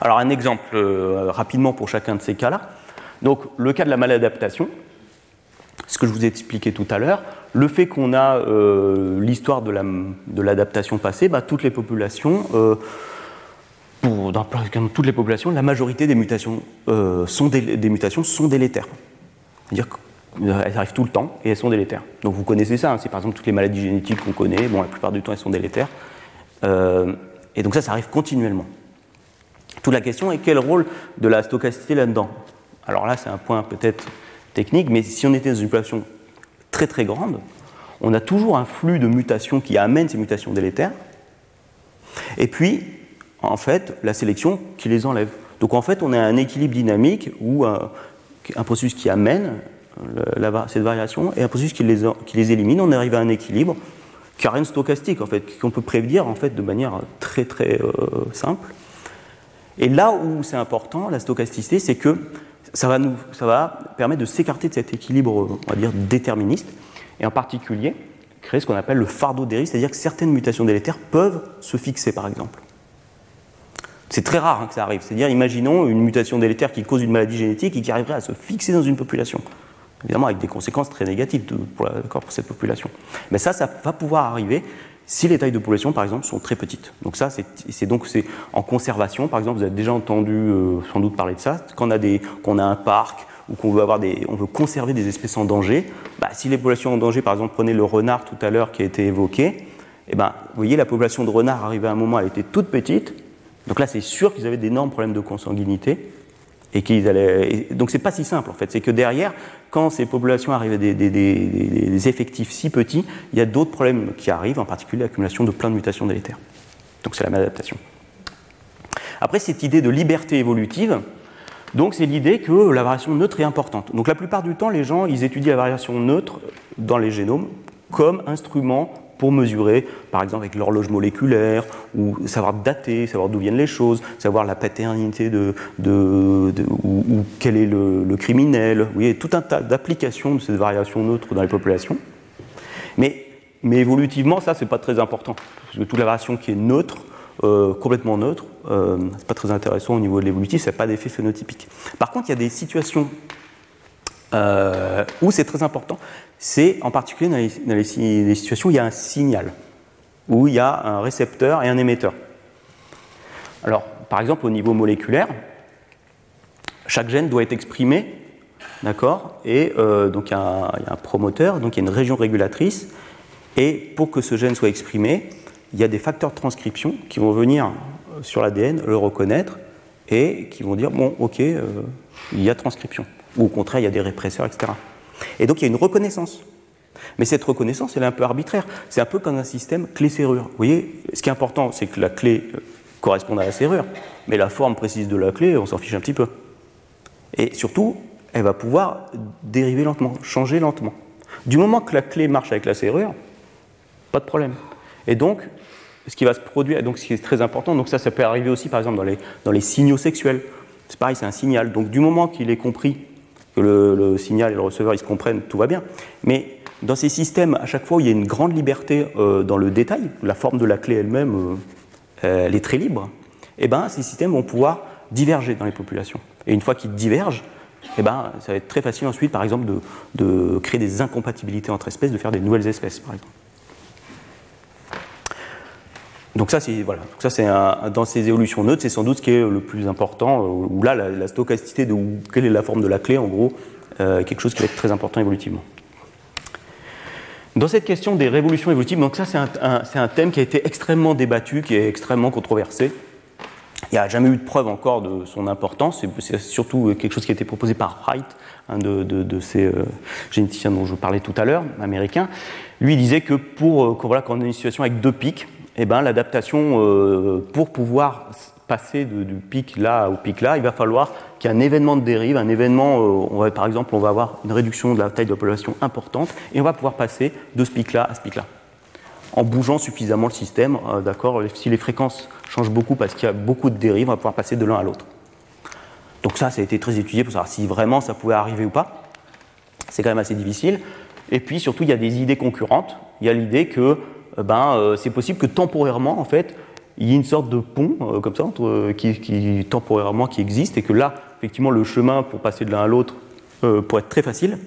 Alors, un exemple euh, rapidement pour chacun de ces cas-là. Donc, le cas de la maladaptation, ce que je vous ai expliqué tout à l'heure, le fait qu'on a euh, l'histoire de l'adaptation la, passée, bah, toutes les populations, euh, toutes les populations, la majorité des mutations, euh, sont, des mutations sont délétères. C'est-à-dire qu'elles arrivent tout le temps et elles sont délétères. Donc vous connaissez ça, hein, c'est par exemple toutes les maladies génétiques qu'on connaît, bon, la plupart du temps elles sont délétères. et donc ça, ça arrive continuellement. Toute la question est quel rôle de la stochasticité là-dedans? Alors là, c'est un point peut-être technique, mais si on était dans une population très très grande, on a toujours un flux de mutations qui amène ces mutations délétères, et puis, en fait, la sélection qui les enlève. Donc en fait, on a un équilibre dynamique ou un, processus qui amène cette variation et un processus qui les, qui les, élimine. On arrive à un équilibre qui n'a rien de stochastique, en fait, qu'on peut prévenir en fait, de manière très très euh, simple. Et là où c'est important, la stochasticité, c'est que ça va, nous, ça va permettre de s'écarter de cet équilibre, on va dire, déterministe, et en particulier créer ce qu'on appelle le fardeau des risques, c'est-à-dire que certaines mutations délétères peuvent se fixer, par exemple. C'est très rare hein, que ça arrive. C'est-à-dire, imaginons une mutation délétère qui cause une maladie génétique et qui arriverait à se fixer dans une population. Évidemment, avec des conséquences très négatives pour, pour cette population. Mais ça, ça va pouvoir arriver si les tailles de population, par exemple, sont très petites. Donc ça, c'est donc c'est en conservation. Par exemple, vous avez déjà entendu euh, sans doute parler de ça. Quand on a, des, qu'on a un parc ou qu'on veut avoir des, on veut conserver des espèces en danger, bah, si les populations en danger, par exemple, prenez le renard tout à l'heure qui a été évoqué, eh ben, vous voyez, la population de renard arrivait à un moment, elle était toute petite. Donc là, c'est sûr qu'ils avaient d'énormes problèmes de consanguinité. Et qu'ils allaient. Donc c'est pas si simple en fait. C'est que derrière, quand ces populations arrivent à des, effectifs si petits, il y a d'autres problèmes qui arrivent, en particulier l'accumulation de plein de mutations délétères. Donc c'est la maladaptation. Après, cette idée de liberté évolutive, donc c'est l'idée que la variation neutre est importante. Donc la plupart du temps, les gens, ils étudient la variation neutre dans les génomes comme instrument pour mesurer, par exemple avec l'horloge moléculaire, ou savoir dater, savoir d'où viennent les choses, savoir la paternité de, de, ou, quel est le, criminel. Vous voyez, tout un tas d'applications de cette variation neutre dans les populations. Mais, mais évolutivement, ça, c'est pas très important, parce que toute la variation qui est neutre, euh, complètement neutre, euh, c'est pas très intéressant au niveau de l'évolutif, ça n'a pas d'effet phénotypique. Par contre, il y a des situations euh, où c'est très important, c'est en particulier dans les, situations où il y a un signal, où il y a un récepteur et un émetteur. Alors, par exemple, au niveau moléculaire, chaque gène doit être exprimé, d'accord Et euh, donc il y, a un, promoteur, donc il y a une région régulatrice, et pour que ce gène soit exprimé, il y a des facteurs de transcription qui vont venir sur l'ADN, le reconnaître, et qui vont dire, bon, ok, euh, il y a transcription ou au contraire, il y a des répresseurs, etc. Et donc il y a une reconnaissance. Mais cette reconnaissance, elle est un peu arbitraire. C'est un peu comme un système clé-serrure. Vous voyez, ce qui est important, c'est que la clé euh, corresponde à la serrure, mais la forme précise de la clé, on s'en fiche un petit peu. Et surtout, elle va pouvoir dériver lentement, changer lentement. Du moment que la clé marche avec la serrure, pas de problème. Et donc, ce qui va se produire, donc ce qui est très important, donc ça, ça peut arriver aussi par exemple dans les, dans les signaux sexuels. C'est pareil, c'est un signal. Donc du moment qu'il est compris le, signal et le receveur ils se comprennent, tout va bien. Mais dans ces systèmes, à chaque fois, il y a une grande liberté euh, dans le détail. La forme de la clé elle-même, euh, elle est très libre, eh ben, ces systèmes vont pouvoir diverger dans les populations. Et une fois qu'ils divergent, eh ben, ça va être très facile ensuite, par exemple, de, créer des incompatibilités entre espèces, de faire des nouvelles espèces, par exemple. Donc ça, c'est voilà. ça, c'est dans ces évolutions neutres, c'est sans doute ce qui est le plus important. Euh, où là, la, stochasticité de quelle est la forme de la clé, en gros, euh, quelque chose qui va être très important évolutivement. Dans cette question des révolutions évolutives, donc ça, c'est un, un, thème qui a été extrêmement débattu, qui est extrêmement controversé. Il n'y a jamais eu de preuve encore de son importance. C'est surtout quelque chose qui a été proposé par Wright, un de, ces euh, généticiens dont je parlais tout à l'heure, américain. Lui il disait que pour euh, voilà, une situation avec deux pics, eh ben, l'adaptation, euh, pour pouvoir passer du pic là au pic là, il va falloir qu'il y ait un événement de dérive, un événement, va, par exemple, on va avoir une réduction de la taille de la population importante, et on va pouvoir passer de ce pic là à ce pic là en bougeant suffisamment le système. Euh, d'accord si les fréquences changent beaucoup parce qu'il y a beaucoup de dérives, on va pouvoir passer de l'un à l'autre. Donc ça, ça a été très étudié pour savoir si vraiment ça pouvait arriver ou pas. C'est quand même assez difficile. Et puis surtout, il y a des idées concurrentes. Il y a l'idée que euh, ben, euh, c'est possible que temporairement, en fait, il y ait une sorte de pont comme ça entre, qui, temporairement qui existe et que là, effectivement, le chemin pour passer de l'un à l'autre pourrait être très facile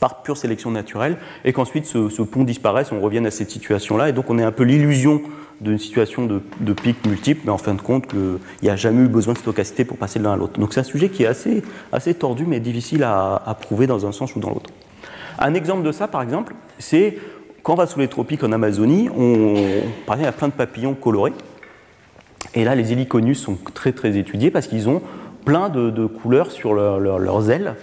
par pure sélection naturelle, et qu'ensuite ce, pont disparaisse, on revienne à cette situation-là, et donc on a un peu l'illusion d'une situation de, de pic multiple, mais en fin de compte, il n'y a jamais eu besoin de stochasticité pour passer de l'un à l'autre. Donc c'est un sujet qui est assez, assez tordu, mais difficile à, prouver dans un sens ou dans l'autre. Un exemple de ça, par exemple, c'est quand on va sous les tropiques en Amazonie, on, y a plein de papillons colorés, et là, les héliconus sont très très étudiés parce qu'ils ont plein de, couleurs sur leurs ailes,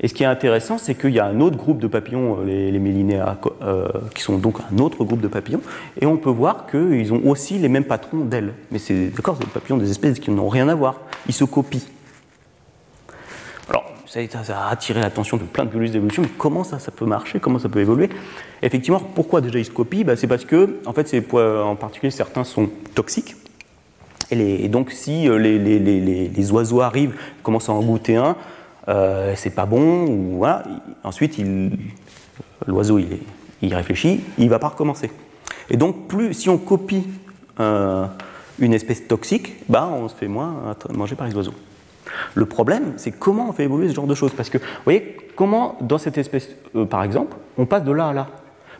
et ce qui est intéressant, c'est qu'il y a un autre groupe de papillons, euh, les, les euh, qui sont donc un autre groupe de papillons, et on peut voir qu'ils ont aussi les mêmes patrons d'ailes. Mais c'est d'accord, c'est des papillons des espèces qui n'ont rien à voir. Ils se copient. Ça, a attiré l'attention de plein de biologistes d'évolution, comment ça, ça peut marcher Comment ça peut évoluer? Effectivement, pourquoi déjà ils se copient bah, C'est parce que, en fait, en particulier, certains sont toxiques. Et, donc, si euh, les, oiseaux arrivent, commencent à en goûter un, euh, c'est pas bon, ou voilà. Ensuite, l'oiseau, il, il, réfléchit, il va pas recommencer. Et donc, plus si on copie euh, une espèce toxique, bah, on se fait moins manger par les oiseaux. Le problème, c'est comment on fait évoluer ce genre de choses. Parce que, vous voyez, comment, dans cette espèce, euh, par exemple, on passe de là à là.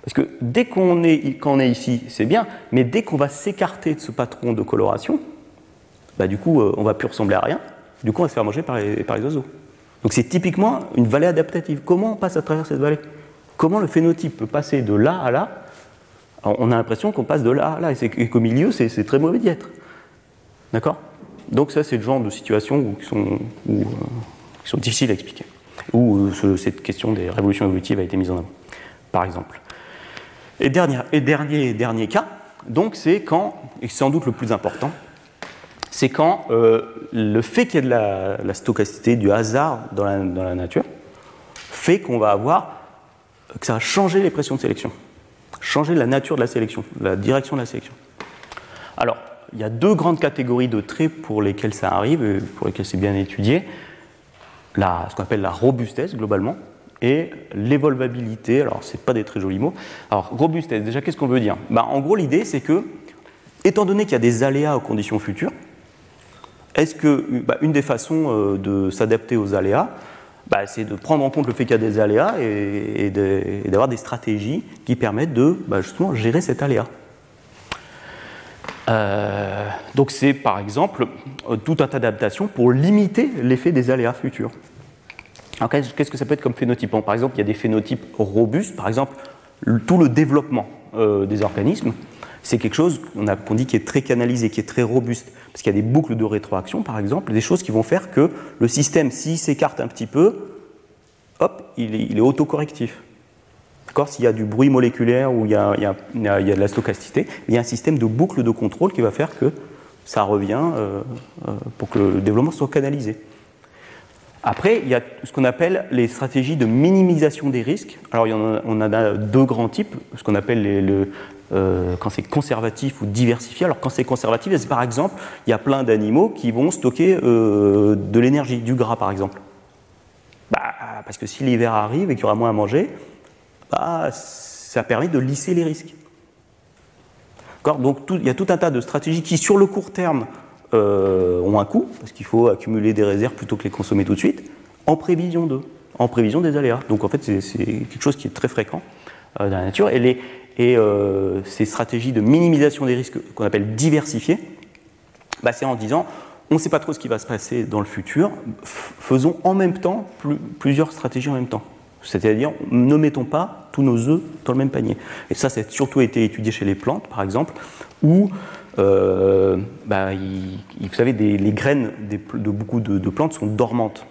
Parce que dès qu'on est, quand est ici, c'est bien, mais dès qu'on va s'écarter de ce patron de coloration, bah, du coup, on va plus ressembler à rien. Du coup, on va se faire manger par les oiseaux. Donc c'est typiquement une vallée adaptative. Comment on passe à travers cette vallée? Comment le phénotype peut passer de là à là? On a l'impression qu'on passe de là à là, et, qu'au milieu, c'est très mauvais d'y être. D'accord? Donc ça, c'est le genre de situation qui, sont, euh, sont difficiles à expliquer, où euh, cette question des révolutions évolutives a été mise en avant, par exemple. Et dernier, dernier, dernier cas, donc c'est quand, et sans doute le plus important, c'est quand euh, le fait qu'il y ait de la, stochasticité, du hasard dans la, nature, fait qu'on va avoir, que ça va changer les pressions de sélection, changer la nature de la sélection, la direction de la sélection. Alors, il y a deux grandes catégories de traits pour lesquels ça arrive, pour lesquels c'est bien étudié. Ce qu'on appelle la robustesse, globalement, et l'évolvabilité. Alors, ce pas des très jolis mots. Alors, robustesse, déjà, qu'est-ce qu'on veut dire? Bah, En gros, l'idée, c'est que, étant donné qu'il y a des aléas aux conditions futures, est-ce que bah, une des façons euh, de s'adapter aux aléas, bah, c'est de prendre en compte le fait qu'il y a des aléas et, d'avoir des stratégies qui permettent de justement gérer cet aléa. Euh, donc c'est par exemple euh, tout un tas d'adaptations pour limiter l'effet des aléas futurs. Alors qu'est-ce que ça peut être comme phénotype Par exemple, il y a des phénotypes robustes, par exemple tout le développement des organismes c'est quelque chose qu'on dit qui est très canalisé, qui est très robuste, parce qu'il y a des boucles de rétroaction, par exemple, des choses qui vont faire que le système, s'il s'écarte un petit peu, hop, il est, autocorrectif. S'il y a du bruit moléculaire ou il y a, de la stochasticité, il y a un système de boucles de contrôle qui va faire que ça revient euh, euh, pour que le développement soit canalisé. Après, il y a ce qu'on appelle les stratégies de minimisation des risques. Alors, il y en a, on en a deux grands types, ce qu'on appelle euh, quand c'est conservatif ou diversifié. Alors quand c'est conservatif, c'est par exemple, il y a plein d'animaux qui vont stocker de l'énergie, du gras par exemple. Bah, parce que si l'hiver arrive et qu'il y aura moins à manger, bah, ça permet de lisser les risques. Donc il y a tout un tas de stratégies qui, sur le court terme, euh, ont un coût, parce qu'il faut accumuler des réserves plutôt que les consommer tout de suite, en prévision d'eux, en prévision des aléas. Donc en fait, c'est quelque chose qui est très fréquent dans la nature. Et, et ces stratégies de minimisation des risques qu'on appelle diversifiées, bah, c'est en disant on ne sait pas trop ce qui va se passer dans le futur, faisons en même temps plusieurs stratégies en même temps. C'est-à-dire, ne mettons pas tous nos œufs dans le même panier. Et ça, ça a surtout été étudié chez les plantes, par exemple, où, euh, bah, vous savez, les graines de beaucoup de, plantes sont dormantes.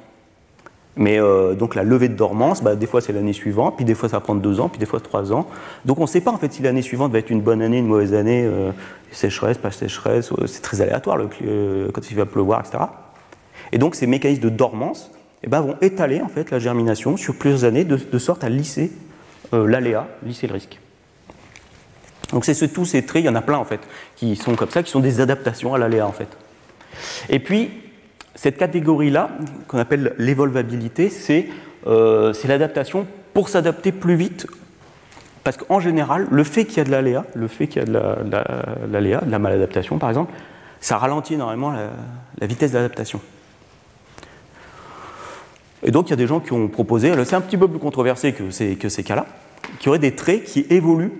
Mais euh, donc la levée de dormance, bah, des fois c'est l'année suivante, puis des fois ça va prendre deux ans, puis des fois trois ans. Donc on ne sait pas en fait si l'année suivante va être une bonne année, une mauvaise année, euh, sécheresse, pas sécheresse, c'est très aléatoire quand il va pleuvoir, etc. Et donc ces mécanismes de dormance, eh ben, vont étaler en fait la germination sur plusieurs années de, sorte à lisser euh, l'aléa, lisser le risque. Donc c'est ce, tous ces traits, il y en a plein en fait, qui sont comme ça, qui sont des adaptations à l'aléa en fait. Et puis cette catégorie-là, qu'on appelle l'évolvabilité, c'est euh, l'adaptation pour s'adapter plus vite. Parce qu'en général, le fait qu'il y a de l'aléa, le fait qu'il y a de l'aléa, de la maladaptation par exemple, ça ralentit énormément la vitesse d'adaptation. Et donc il y a des gens qui ont proposé, c'est un petit peu plus controversé que ces, cas-là, qui auraient des traits qui évoluent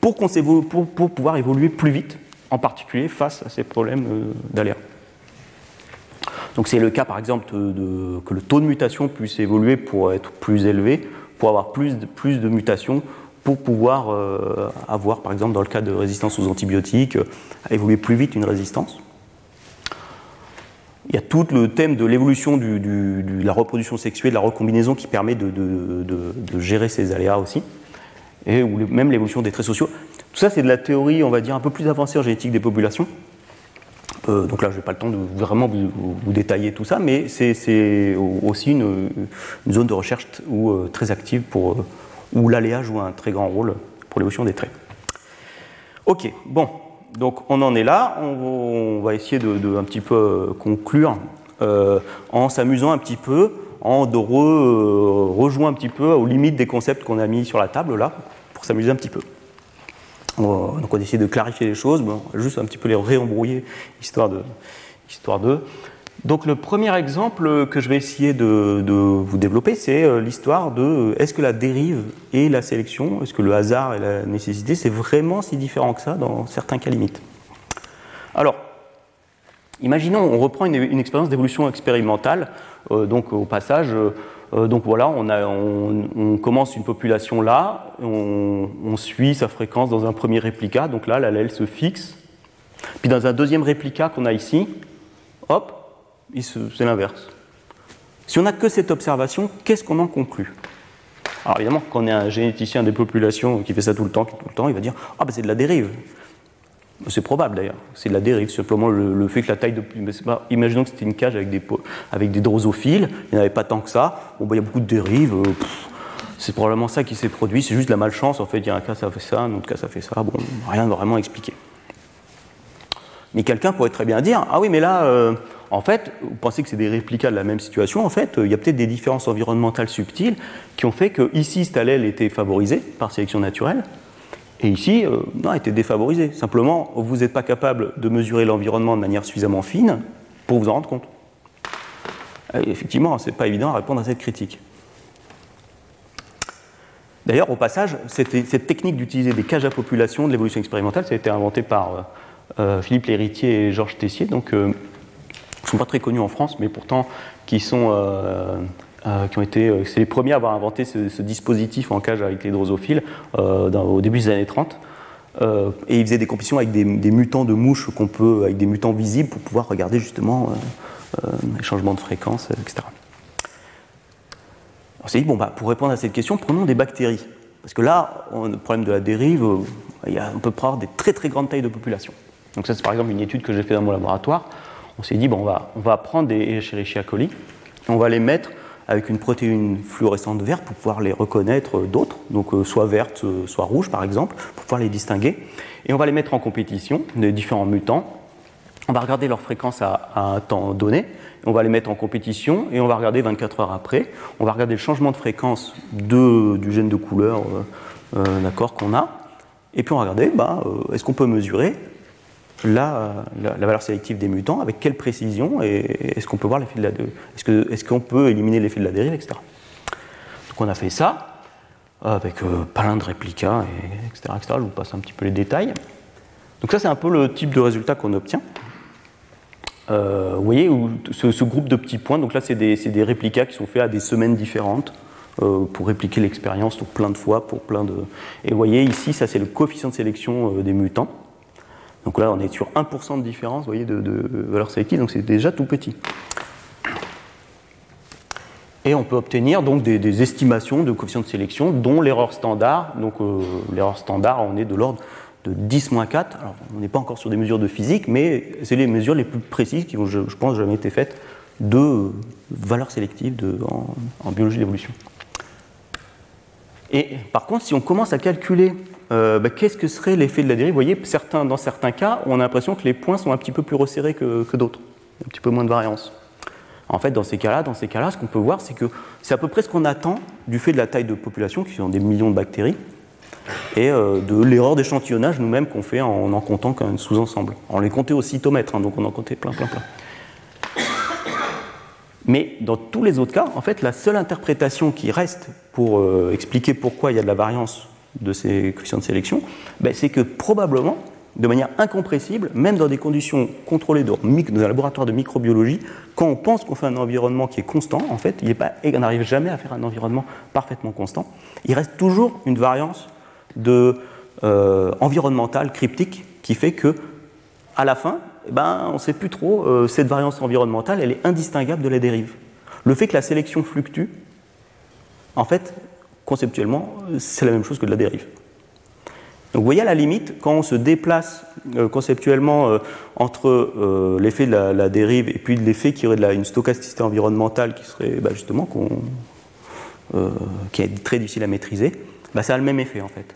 pour, pouvoir évoluer plus vite, en particulier face à ces problèmes euh, d'aléa. Donc c'est le cas par exemple que le taux de mutation puisse évoluer pour être plus élevé, pour avoir plus de, plus de mutations, pour pouvoir euh, avoir par exemple dans le cas de résistance aux antibiotiques, euh, évoluer plus vite une résistance. Il y a tout le thème de l'évolution de la reproduction sexuelle, de la recombinaison qui permet de, gérer ces aléas aussi, et ou même l'évolution des traits sociaux. Tout ça, c'est de la théorie, on va dire, un peu plus avancée en génétique des populations. Euh, donc là, je n'ai pas le temps de vraiment vous, détailler tout ça, mais c'est aussi une, zone de recherche où, euh, très active pour, euh, où l'aléa joue un très grand rôle pour l'évolution des traits. Ok, bon, donc on en est là, on, va essayer de, un petit peu euh, conclure euh, en s'amusant un petit peu, en de re, rejoindre un petit peu aux limites des concepts qu'on a mis sur la table là, pour s'amuser un petit peu. donc on va essayer de clarifier les choses, juste un petit peu les réembrouiller, histoire de donc le premier exemple que je vais essayer de, vous développer, c'est euh, l'histoire de euh, est-ce que la dérive et la sélection, est-ce que le hasard et la nécessité, c'est vraiment si différent que ça dans certains cas limites? Alors, imaginons, on reprend une, expérience d'évolution expérimentale, euh, donc au passage, donc voilà, on, commence une population là, on, on, suit sa fréquence dans un premier réplica, donc là, l'allèle se fixe, puis dans un deuxième réplica qu'on a ici, hop, c'est l'inverse. Si on n'a que cette observation, qu'est-ce qu'on en conclut? Alors évidemment, quand on est un généticien des populations qui fait ça tout le temps, tout le temps il va dire Ah, ben c'est de la dérive. C'est probable d'ailleurs, c'est de la dérive, simplement le, fait que la taille de. imaginons que c'était une cage avec des, avec des drosophiles, il n'y en avait pas tant que ça, bon, ben, il y a beaucoup de dérives, euh, c'est probablement ça qui s'est produit, c'est juste la malchance, en fait, il y a un cas ça fait ça, un autre cas ça fait ça, bon, rien de vraiment expliqué. Mais quelqu'un pourrait très bien dire Ah oui, mais là, euh, en fait, vous pensez que c'est des réplicas de la même situation. En fait, il y a peut-être des différences environnementales subtiles qui ont fait que ici, cette allèle était favorisée par sélection naturelle, et ici, euh, non, était défavorisée. Simplement, vous n'êtes pas capable de mesurer l'environnement de manière suffisamment fine pour vous en rendre compte. Et effectivement, ce n'est pas évident à répondre à cette critique. D'ailleurs, au passage, cette, technique d'utiliser des cages à population de l'évolution expérimentale, ça a été inventé par euh, euh, Philippe Lhéritier et Georges Tessier. Donc, ne sont pas très connus en France, mais pourtant qui sont euh, euh, qui ont été, euh, c'est les premiers à avoir inventé ce, dispositif en cage avec les drosophiles au début des années 30. et ils faisaient des compétitions avec des, mutants de mouches qu'on peut, avec des mutants visibles pour pouvoir regarder justement les changements de fréquence, etc. On s'est dit, bon, bah, pour répondre à cette question, prenons des bactéries. Parce que là, le problème de la dérive, il y a, on peut prendre des très très grandes tailles de population. Donc ça, c'est par exemple une étude que j'ai faite dans mon laboratoire on s'est dit, bon, on, va, va prendre des Escherichia coli, on va les mettre avec une protéine fluorescente verte pour pouvoir les reconnaître d'autres, donc euh, soit verte, euh, soit rouge par exemple, pour pouvoir les distinguer. Et on va les mettre en compétition, des différents mutants. On va regarder leur fréquence à, un temps donné, on va les mettre en compétition et on va regarder 24 heures après, on va regarder le changement de fréquence de, du gène de couleur euh, qu'on a, Et puis on regardait, bah, euh, est-ce qu'on peut mesurer la, la, valeur sélective des mutants, avec quelle précision, et est-ce qu'on peut voir l'effet de est-ce, est-ce qu'on peut éliminer l'effet de la dérive, etc. Donc on a fait ça, avec euh, plein de réplicas, et, etc., etc. Je vous passe un petit peu les détails. Donc ça c'est un peu le type de résultat qu'on obtient. Euh, vous voyez, ce, groupe de petits points, donc là c'est des, des, réplicas qui sont faits à des semaines différentes euh, pour répliquer l'expérience plein de fois pour plein de. Et vous voyez ici, ça c'est le coefficient de sélection euh, des mutants. Donc là on est sur 1% de différence, voyez, de, valeur sélective, donc c'est déjà tout petit. Et on peut obtenir donc des, estimations de coefficient de sélection, dont l'erreur standard. Donc l'erreur standard, on est de l'ordre de 10-4. Alors, on n'est pas encore sur des mesures de physique, mais c'est les mesures les plus précises qui ont, je, pense, jamais été faites de valeurs sélectives de, en, biologie d'évolution. Et par contre, si on commence à calculer euh, bah, qu'est-ce que serait l'effet de la dérive, vous voyez, certains, dans certains cas, on a l'impression que les points sont un petit peu plus resserrés que, d'autres, un petit peu moins de variance. En fait, dans ces cas-là, dans ces cas-là, ce qu'on peut voir, c'est que c'est à peu près ce qu'on attend du fait de la taille de population, qui sont des millions de bactéries et euh, de l'erreur d'échantillonnage nous-mêmes qu'on fait en en comptant qu'un sous-ensemble. On les comptait au cytomètre, hein, donc on en comptait plein, plein, plein. Mais dans tous les autres cas, en fait, la seule interprétation qui reste pour euh, expliquer pourquoi il y a de la variance de ces coefficients de sélection, ben, c'est que probablement, de manière incompressible, même dans des conditions contrôlées dans un laboratoire de microbiologie, quand on pense qu'on fait un environnement qui est constant, en fait, il pas, on n'arrive jamais à faire un environnement parfaitement constant. Il reste toujours une variance de euh, environnementale cryptique qui fait que à la fin, ben, on ne sait plus trop, euh, cette variance environnementale, elle est indistinguable de la dérive. Le fait que la sélection fluctue, en fait, conceptuellement, c'est la même chose que de la dérive. Donc vous voyez à la limite, quand on se déplace euh, conceptuellement entre l'effet de la, dérive et puis l'effet qui aurait de la, une stochasticité environnementale qui serait bah, justement qui est très difficile à maîtriser, bah, ça a le même effet en fait.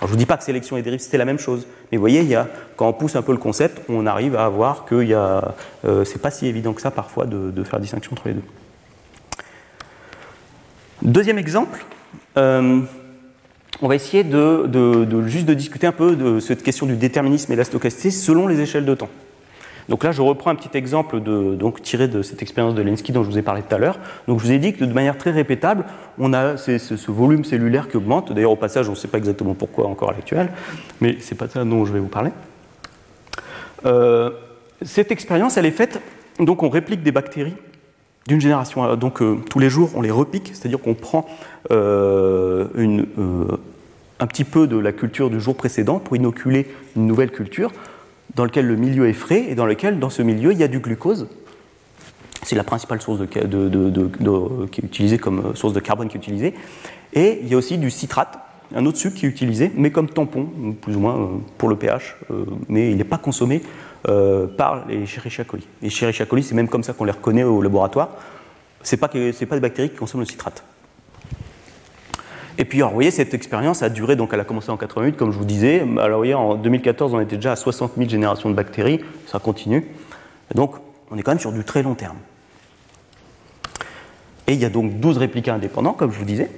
Je ne vous dis pas que sélection et dérive c'était la même chose, mais vous voyez, il y a, quand on pousse un peu le concept, on arrive à voir que ce euh, c'est pas si évident que ça parfois de, faire distinction entre les deux. Deuxième exemple, euh, on va essayer de, juste de discuter un peu de cette question du déterminisme et de la stochasticité selon les échelles de temps. Donc là, je reprends un petit exemple tiré de cette expérience de Lenski dont je vous ai parlé tout à l'heure. Donc je vous ai dit que de manière très répétable, on a ce, volume cellulaire qui augmente. D'ailleurs, au passage, on ne sait pas exactement pourquoi encore à l'actuel, mais ce n'est pas ça dont je vais vous parler. Euh, cette expérience, elle est faite, donc on réplique des bactéries d'une génération. Donc euh, tous les jours, on les repique, c'est-à-dire qu'on prend euh, une, un petit peu de la culture du jour précédent pour inoculer une nouvelle culture dans lequel le milieu est frais et dans lequel, dans ce milieu, il y a du glucose. C'est la principale source de, qui est utilisée comme source de carbone qui est utilisée. Et il y a aussi du citrate, un autre sucre qui est utilisé, mais comme tampon, plus ou moins euh, pour le pH, euh, mais il n'est pas consommé euh, par les Escherichia. Les Escherichia c'est même comme ça qu'on les reconnaît au laboratoire. Ce n'est pas, pas des bactéries qui consomment le citrate. Et puis, alors, vous voyez, cette expérience a duré, donc elle a commencé en 88, comme je vous disais. Alors, vous voyez, en 2014, on était déjà à 60 000 générations de bactéries, ça continue. donc, on est quand même sur du très long terme. Et il y a donc 12 réplicats indépendants, comme je vous disais.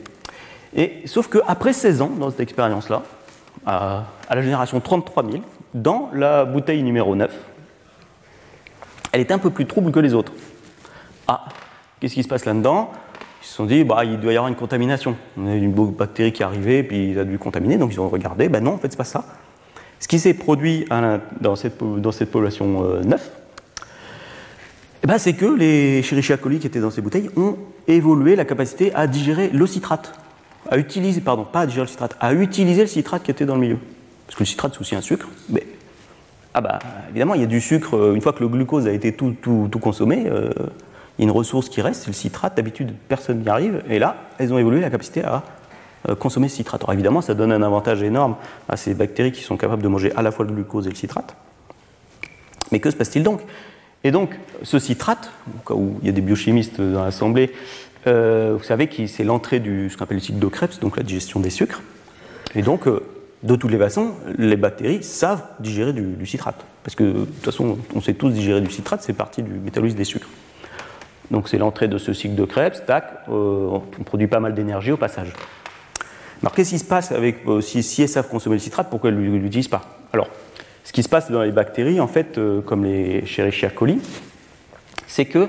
Et, sauf qu'après 16 ans, dans cette expérience-là, à, à, la génération 33 000, dans la bouteille numéro 9, elle était un peu plus trouble que les autres. Ah, qu'est-ce qui se passe là-dedans? Ils se sont dit, bah, il doit y avoir une contamination. On a une bactérie qui est arrivée, puis il a dû contaminer, donc ils ont regardé, ben non, en fait, c'est pas ça. Ce qui s'est produit dans, cette, population euh, neuve, eh ben, c'est que les Escherichia coli qui étaient dans ces bouteilles ont évolué la capacité à digérer le citrate, à utiliser, pardon, pas à digérer le citrate, à utiliser le citrate qui était dans le milieu. Parce que le citrate, c'est aussi un sucre, mais ah bah, évidemment, il y a du sucre, euh, une fois que le glucose a été tout, tout, consommé, euh, il y a une ressource qui reste, c'est le citrate. D'habitude, personne n'y arrive. Et là, elles ont évolué la capacité à euh, consommer ce citrate. Alors évidemment, ça donne un avantage énorme à ces bactéries qui sont capables de manger à la fois le glucose et le citrate. Mais que se passe-t-il donc? Et donc, ce citrate, au cas où il y a des biochimistes dans l'Assemblée, vous savez que c'est l'entrée du ce qu'on appelle le cycle de Krebs, donc la digestion des sucres. Et donc, de toutes les façons, les bactéries savent digérer du, citrate. Parce que, de toute façon, on sait tous digérer du citrate, c'est partie du métabolisme des sucres. Donc c'est l'entrée de ce cycle de Krebs, tac, euh, on produit pas mal d'énergie au passage. Alors qu'est-ce qui se passe avec, euh, si, si, elles savent consommer le citrate, pourquoi elles ne l'utilisent pas? Alors, ce qui se passe dans les bactéries, en fait, euh, comme les Escherichia coli, c'est que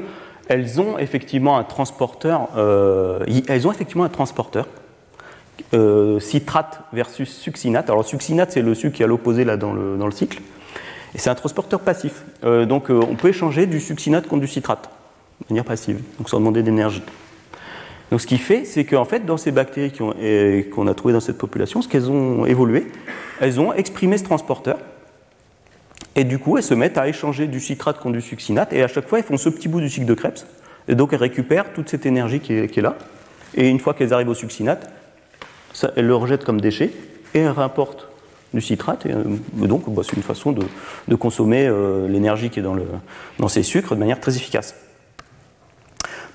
elles ont effectivement un transporteur, elles ont effectivement un transporteur citrate versus succinate. Alors succinate, c'est le sucre qui est à l'opposé là dans le, dans le, cycle, et c'est un transporteur passif. donc on peut échanger du succinate contre du citrate de manière passive, donc sans demander d'énergie. Donc ce qui fait, c'est qu'en fait, dans ces bactéries qu'on a trouvées dans cette population, ce qu'elles ont évolué, elles ont exprimé ce transporteur. Et du coup, elles se mettent à échanger du citrate contre du succinate. Et à chaque fois, elles font ce petit bout du cycle de Krebs. Et donc, elles récupèrent toute cette énergie qui est, là. Et une fois qu'elles arrivent au succinate, ça, elles le rejettent comme déchet et elles rapportent du citrate. Euh, donc, bah, c'est une façon de, consommer euh, l'énergie qui est dans, le, ces sucres de manière très efficace.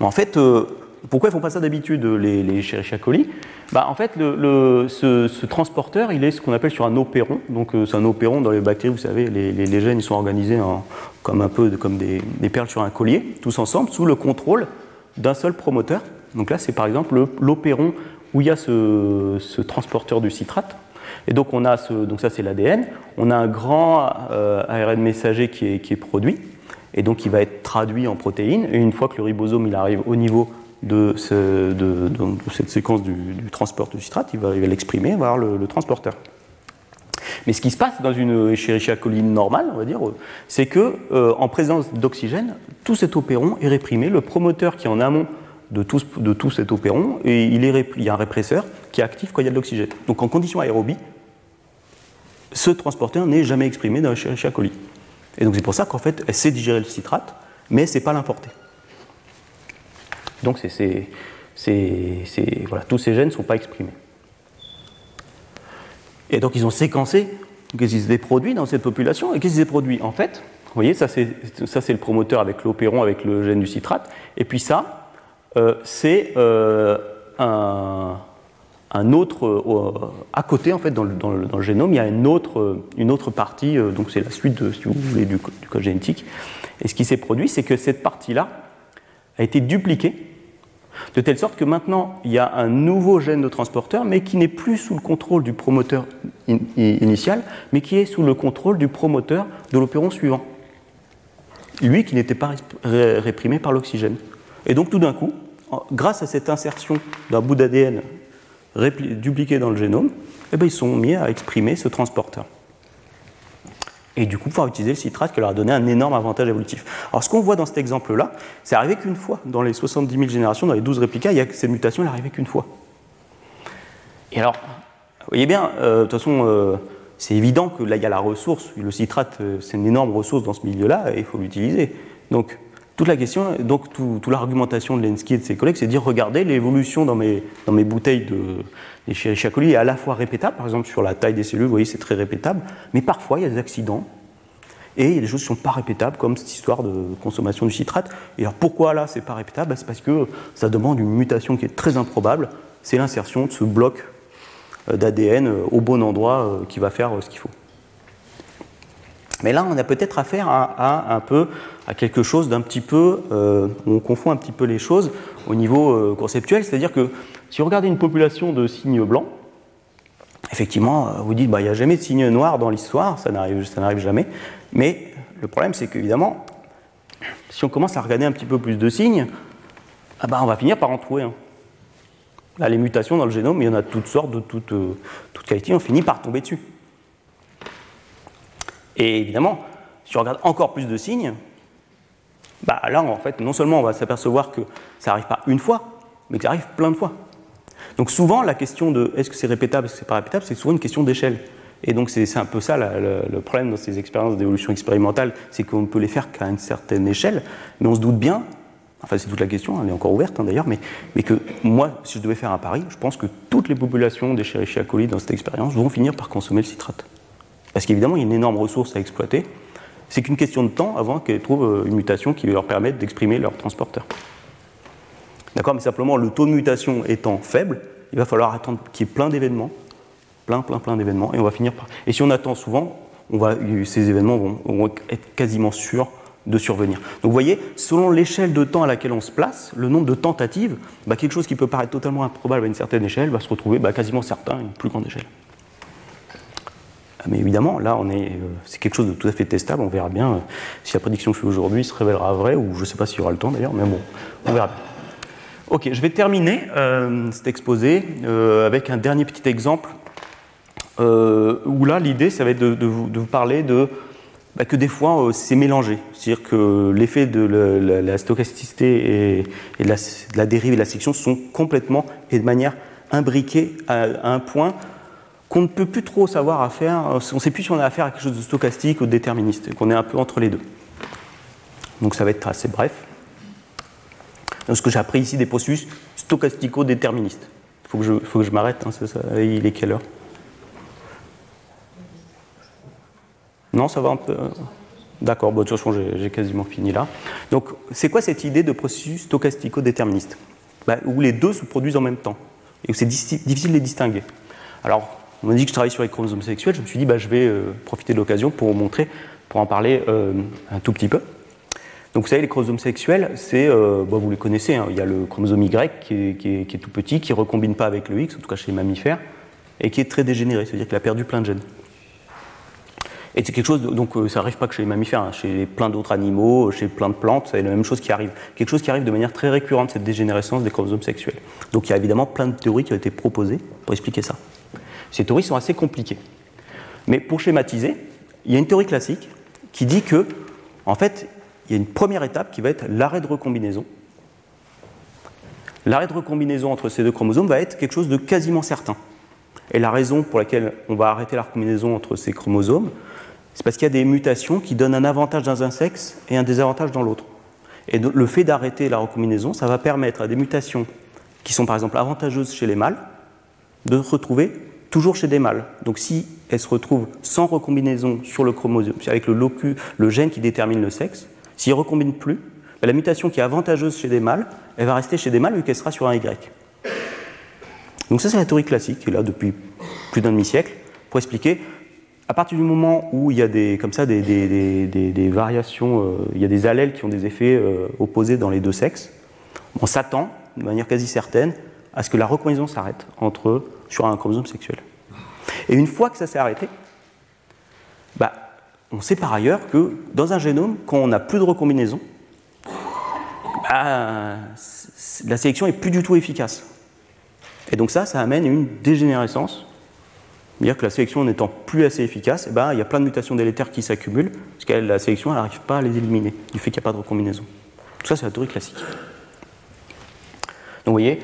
En fait, euh, pourquoi ils font pas ça d'habitude, les, les coli? Bah, En fait, ce, transporteur, il est ce qu'on appelle sur un opéron. Donc, c'est un opéron dans les bactéries, vous savez, les, gènes ils sont organisés comme un peu comme des, perles sur un collier, tous ensemble, sous le contrôle d'un seul promoteur. Donc là, c'est par exemple l'opéron où il y a ce, transporteur du citrate. Et donc, on a ce, donc ça, c'est l'ADN. On a un grand euh, ARN messager qui est, produit et donc il va être traduit en protéines. Et une fois que le ribosome il arrive au niveau de, cette séquence du, transport du citrate, il va, l'exprimer, va avoir le, transporteur. Mais ce qui se passe dans une Escherichia coli normale, on va dire, c'est que euh, en présence d'oxygène, tout cet opéron est réprimé. Le promoteur qui est en amont de tout, cet opéron, et il, y a un répresseur qui est actif quand il y a de l'oxygène. Donc en condition aérobie, ce transporteur n'est jamais exprimé dans Escherichia coli. Et donc c'est pour ça qu'en fait, elle sait digérer le citrate, mais elle ne sait pas l'importer. Donc voilà, tous ces gènes ne sont pas exprimés. Et donc ils ont séquencé qu'est-ce qui s'est produit dans cette population et qu'est-ce qui s'est produit En fait, vous voyez, ça c'est le promoteur avec l'opéron, avec le gène du citrate, et puis ça, euh, c'est euh, un, autre, euh, à côté en fait dans le, génome, il y a une autre, une autre partie, donc c'est la suite, de, si vous voulez, du, du code génétique. Et ce qui s'est produit, c'est que cette partie-là a été dupliquée de telle sorte que maintenant, il y a un nouveau gène de transporteur, mais qui n'est plus sous le contrôle du promoteur initial, mais qui est sous le contrôle du promoteur de l'opéron suivant. Lui qui n'était pas réprimé par l'oxygène. Et donc tout d'un coup, grâce à cette insertion d'un bout d'ADN dupliqué dans le génome, eh bien, ils sont mis à exprimer ce transporteur et du coup pouvoir utiliser le citrate qui leur a donné un énorme avantage évolutif. Alors ce qu'on voit dans cet exemple-là, c'est arrivé qu'une fois. Dans les 70 000 générations, dans les 12 réplicas, il y a cette mutation, elle est arrivée qu'une fois. Et alors, vous voyez bien, euh, de toute façon, euh, c'est évident que là, il y a la ressource. Le citrate, euh, c'est une énorme ressource dans ce milieu-là, et il faut l'utiliser. Donc, toute la question, donc toute l'argumentation de Lenski et de ses collègues, c'est de dire regardez, l'évolution dans mes, dans mes bouteilles de Escherichia coli est à la fois répétable, par exemple sur la taille des cellules, vous voyez, c'est très répétable, mais parfois il y a des accidents et il y a des choses qui ne sont pas répétables, comme cette histoire de consommation du citrate. Et alors pourquoi là c'est pas répétable? Ben, C'est parce que ça demande une mutation qui est très improbable, c'est l'insertion de ce bloc euh, d'ADN euh, au bon endroit euh, qui va faire ce qu'il faut. Mais là, on a peut-être affaire à, quelque chose d'un petit peu, euh, on confond un petit peu les choses au niveau euh, conceptuel, c'est-à-dire que si vous regardez une population de cygnes blancs, effectivement, euh, vous dites, bah, il n'y a jamais de cygnes noirs dans l'histoire, ça n'arrive jamais, mais le problème, c'est qu'évidemment, si on commence à regarder un petit peu plus de signes, ah bah, on va finir par en trouver. Là, les mutations dans le génome, il y en a toutes sortes, de toutes, toutes qualités, on finit par tomber dessus. Et évidemment, si on regarde encore plus de signes, bah là, en fait, non seulement on va s'apercevoir que ça n'arrive pas une fois, mais que ça arrive plein de fois. Donc souvent, la question de est-ce que c'est répétable, est-ce que c'est pas répétable, c'est souvent une question d'échelle. Et donc c'est un peu ça le, problème dans ces expériences d'évolution expérimentale, c'est qu'on ne peut les faire qu'à une certaine échelle, mais on se doute bien, enfin c'est toute la question, elle est encore ouverte hein, d'ailleurs, mais, que moi, si je devais faire un pari, je pense que toutes les populations d'Escherichia coli dans cette expérience vont finir par consommer le citrate. Parce qu'évidemment, il y a une énorme ressource à exploiter. C'est qu'une question de temps avant qu'elles trouvent euh, une mutation qui leur permette d'exprimer leur transporteur. D'accord Mais simplement, le taux de mutation étant faible, il va falloir attendre qu'il y ait plein d'événements, plein, plein, plein d'événements, et on va finir par. Et si on attend souvent, ces événements vont, être quasiment sûrs de survenir. Donc vous voyez, selon l'échelle de temps à laquelle on se place, le nombre de tentatives, bah, quelque chose qui peut paraître totalement improbable à une certaine échelle va se retrouver bah, quasiment certain à une plus grande échelle. Ah, mais évidemment, là, on est, euh, c'est quelque chose de tout à fait testable. On verra bien euh, si la prédiction que je fais aujourd'hui se révélera vraie, ou je ne sais pas s'il y aura le temps d'ailleurs, mais bon, on verra bien. Ok, je vais terminer euh, cet exposé avec un dernier petit exemple où là, l'idée, ça va être de, vous, parler de bah, que des fois, c'est mélangé. C'est-à-dire que l'effet de la, stochasticité et, de, la, dérive et de la section sont complètement et de manière imbriquées à un point qu'on ne peut plus trop savoir à faire, on ne sait plus si on a affaire à quelque chose de stochastique ou déterministe, qu'on est un peu entre les deux. Donc ça va être assez bref. Ce que j'ai appris ici des processus stochastico-déterministes. Il faut que je, m'arrête, hein, il est quelle heure? Non, ça va un peu. D'accord, bon, de toute façon, j'ai quasiment fini là. Donc, c'est quoi cette idée de processus stochastico-déterministe? Bah, Où les deux se produisent en même temps et où c'est difficile de les distinguer. Alors, on m'a dit que je travaille sur les chromosomes sexuels, je me suis dit bah, je vais euh, profiter de l'occasion pour montrer, pour en parler euh, un tout petit peu. Donc vous savez, les chromosomes sexuels, c'est, euh, bah, vous les connaissez, hein. il y a le chromosome Y qui est, tout petit, qui ne recombine pas avec le X, en tout cas chez les mammifères, et qui est très dégénéré, c'est-à-dire qu'il a perdu plein de gènes. Et c'est quelque chose, donc ça n'arrive pas que chez les mammifères, hein. chez plein d'autres animaux, chez plein de plantes, c'est la même chose qui arrive. Quelque chose qui arrive de manière très récurrente, cette dégénérescence des chromosomes sexuels. Donc il y a évidemment plein de théories qui ont été proposées pour expliquer ça. Ces théories sont assez compliquées. Mais pour schématiser, il y a une théorie classique qui dit que, en fait, il y a une première étape qui va être l'arrêt de recombinaison. L'arrêt de recombinaison entre ces deux chromosomes va être quelque chose de quasiment certain. Et la raison pour laquelle on va arrêter la recombinaison entre ces chromosomes, c'est parce qu'il y a des mutations qui donnent un avantage dans un sexe et un désavantage dans l'autre. Et le fait d'arrêter la recombinaison, ça va permettre à des mutations qui sont par exemple avantageuses chez les mâles de retrouver toujours chez des mâles. Donc si elle se retrouve sans recombinaison sur le chromosome, avec le, locu, le gène qui détermine le sexe, s'il ne recombine plus, ben, la mutation qui est avantageuse chez des mâles, elle va rester chez des mâles vu qu'elle sera sur un Y. Donc ça c'est la théorie classique qui est là depuis plus d'un demi-siècle pour expliquer à partir du moment où il y a des, comme ça, des, des, variations, euh, il y a des allèles qui ont des effets euh, opposés dans les deux sexes, on s'attend de manière quasi certaine à ce que la recombinaison s'arrête entre sur un chromosome sexuel. Et une fois que ça s'est arrêté, bah, on sait par ailleurs que dans un génome, quand on n'a plus de recombinaison, bah, la sélection est plus du tout efficace. Et donc ça, ça amène une dégénérescence. C'est-à-dire que la sélection n'étant plus assez efficace, eh ben, il y a plein de mutations délétères qui s'accumulent, parce que la sélection n'arrive pas à les éliminer, du fait qu'il n'y a pas de recombinaison. Tout ça, c'est la théorie classique. Donc vous voyez,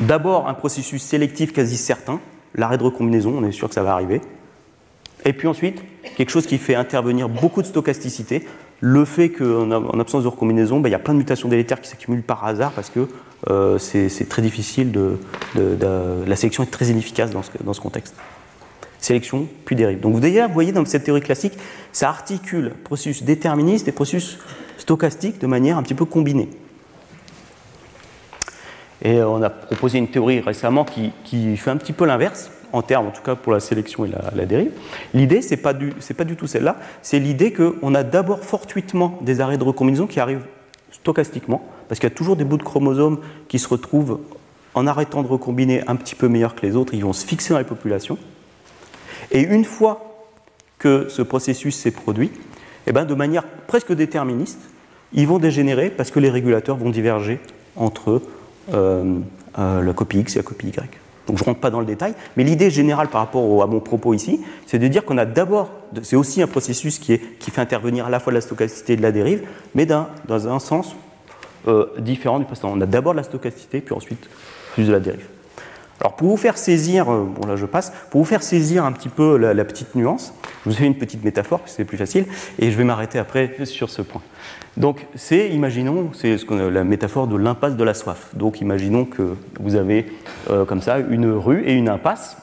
D'abord, un processus sélectif quasi certain, l'arrêt de recombinaison, on est sûr que ça va arriver. Et puis ensuite, quelque chose qui fait intervenir beaucoup de stochasticité, le fait qu'en absence de recombinaison, ben, il y a plein de mutations délétères qui s'accumulent par hasard parce que euh, c'est très difficile La sélection est très inefficace dans ce, dans contexte. Sélection, puis dérive. Donc d'ailleurs, vous voyez dans cette théorie classique, ça articule processus déterministe et processus stochastique de manière un petit peu combinée. Et euh, on a proposé une théorie récemment qui, fait un petit peu l'inverse, en termes en tout cas pour la sélection et la, dérive. L'idée, ce n'est pas, pas, du tout celle-là, c'est l'idée qu'on a d'abord fortuitement des arrêts de recombinaison qui arrivent stochastiquement, parce qu'il y a toujours des bouts de chromosomes qui se retrouvent en arrêtant de recombiner un petit peu meilleurs que les autres, ils vont se fixer dans les populations. Et une fois que ce processus s'est produit, eh ben, de manière presque déterministe, ils vont dégénérer parce que les régulateurs vont diverger entre eux la copie X et la copie Y. Donc je ne rentre pas dans le détail, mais l'idée générale par rapport à mon propos ici, c'est de dire qu'on a d'abord, c'est aussi un processus qui, fait intervenir à la fois la stochasticité et de la dérive, mais dans, un sens euh, différent du précédent. On a d'abord la stochasticité, puis ensuite plus de la dérive. Alors pour vous faire saisir, bon là je passe, pour vous faire saisir un petit peu la, petite nuance, je vous ai fait une petite métaphore, c'est plus facile, et je vais m'arrêter après sur ce point. Donc, c'est, imaginons, c'est la métaphore de l'impasse de la soif. Donc, imaginons que vous avez euh, comme ça une rue et une impasse,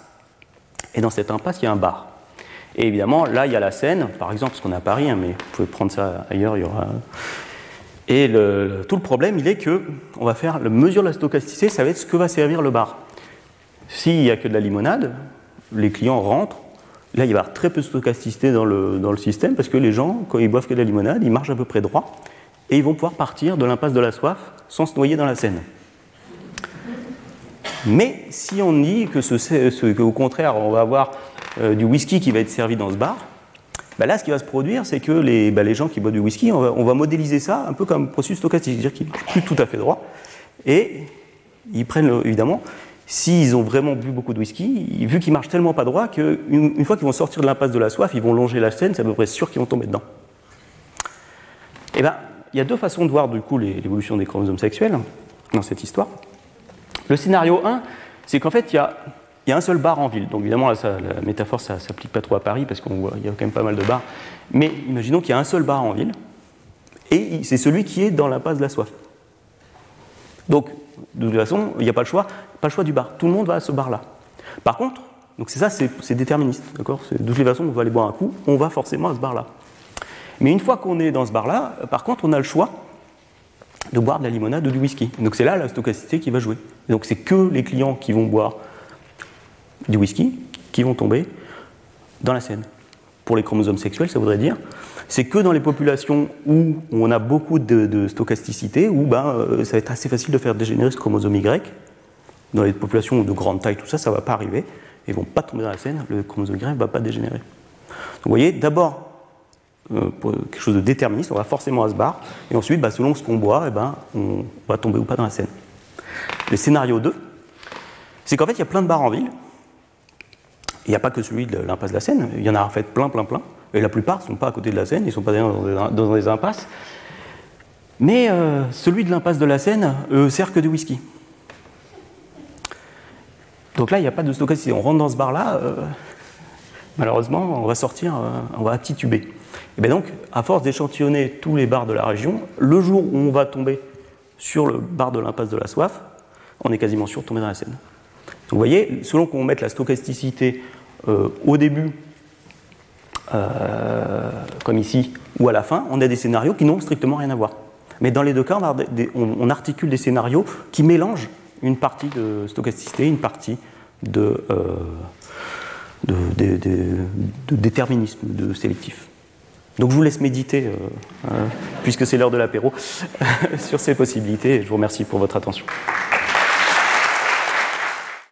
et dans cette impasse, il y a un bar. Et évidemment, là, il y a la Seine, par exemple, parce qu'on est à Paris, hein, mais vous pouvez prendre ça ailleurs, il y aura. Et tout le problème, il est que on va faire la mesure de la stochasticité, ça va être ce que va servir le bar. S'il n'y a que de la limonade, les clients rentrent, Là, il va y avoir très peu de stochasticité dans le, dans le système parce que les gens, quand ils boivent que de la limonade, ils marchent à peu près droit et ils vont pouvoir partir de l'impasse de la soif sans se noyer dans la Seine. Mais si on dit que, qu'au contraire, on va avoir euh, du whisky qui va être servi dans ce bar, bah là, ce qui va se produire, c'est que les, bah, les, gens qui boivent du whisky, on va, modéliser ça un peu comme processus stochastique, c'est-à-dire qu'ils ne marchent plus tout à fait droit. Et ils prennent, évidemment, s'ils ont vraiment bu beaucoup de whisky, vu qu'ils marchent tellement pas droit qu'une une fois qu'ils vont sortir de l'impasse de la soif, ils vont longer la scène, c'est à peu près sûr qu'ils vont tomber dedans. Eh bien, il y a deux façons de voir du coup l'évolution des chromosomes sexuels dans cette histoire. Le scénario 1, c'est qu'en fait, il y a, un seul bar en ville. Donc évidemment, la métaphore, ça ne s'applique pas trop à Paris parce qu'il y a quand même pas mal de bars. Mais imaginons qu'il y a un seul bar en ville, et c'est celui qui est dans l'impasse de la soif. Donc, de toute façon, il n'y a pas le choix, pas le choix du bar. Tout le monde va à ce bar-là. Par contre, c'est ça, c'est déterministe, d'accord? De toute façon, on va aller boire un coup, on va forcément à ce bar-là. Mais une fois qu'on est dans ce bar-là, par contre, on a le choix de boire de la limonade ou du whisky. Donc c'est là la stochasticité qui va jouer. donc c'est que les clients qui vont boire du whisky qui vont tomber dans la scène. Pour les chromosomes sexuels, ça voudrait dire, c'est que dans les populations où on a beaucoup de, stochasticité, où ben, euh, ça va être assez facile de faire dégénérer ce chromosome Y. Dans les populations de grande taille, tout ça, ça ne va pas arriver. Ils ne vont pas tomber dans la scène, le chromosome Y ne va pas dégénérer. Donc vous voyez, d'abord, euh, quelque chose de déterministe, on va forcément à ce bar, et ensuite, bah, selon ce qu'on boit, eh ben, on va tomber ou pas dans la scène. Le scénario 2, c'est qu'en fait, il y a plein de bars en ville. Il n'y a pas que celui de l'impasse de la Seine, il y en a en fait plein, plein, plein. Et la plupart ne sont pas à côté de la Seine, ils ne sont pas dans des, impasses. Mais euh, celui de l'impasse de la Seine euh, sert que du whisky. Donc là, il n'y a pas de stockage. on rentre dans ce bar-là, malheureusement, on va sortir, on va tituber. Et bien donc, à force d'échantillonner tous les bars de la région, le jour où on va tomber sur le bar de l'impasse de la soif, on est quasiment sûr de tomber dans la Seine. Donc vous voyez, selon qu'on mette la stochasticité euh, au début, euh, comme ici, ou à la fin, on a des scénarios qui n'ont strictement rien à voir. Mais dans les deux cas, on, articule des scénarios qui mélangent une partie de stochasticité, une partie de, euh, déterminisme, de sélectif. Donc je vous laisse méditer, euh, hein, puisque c'est l'heure de l'apéro, sur ces possibilités. Je vous remercie pour votre attention.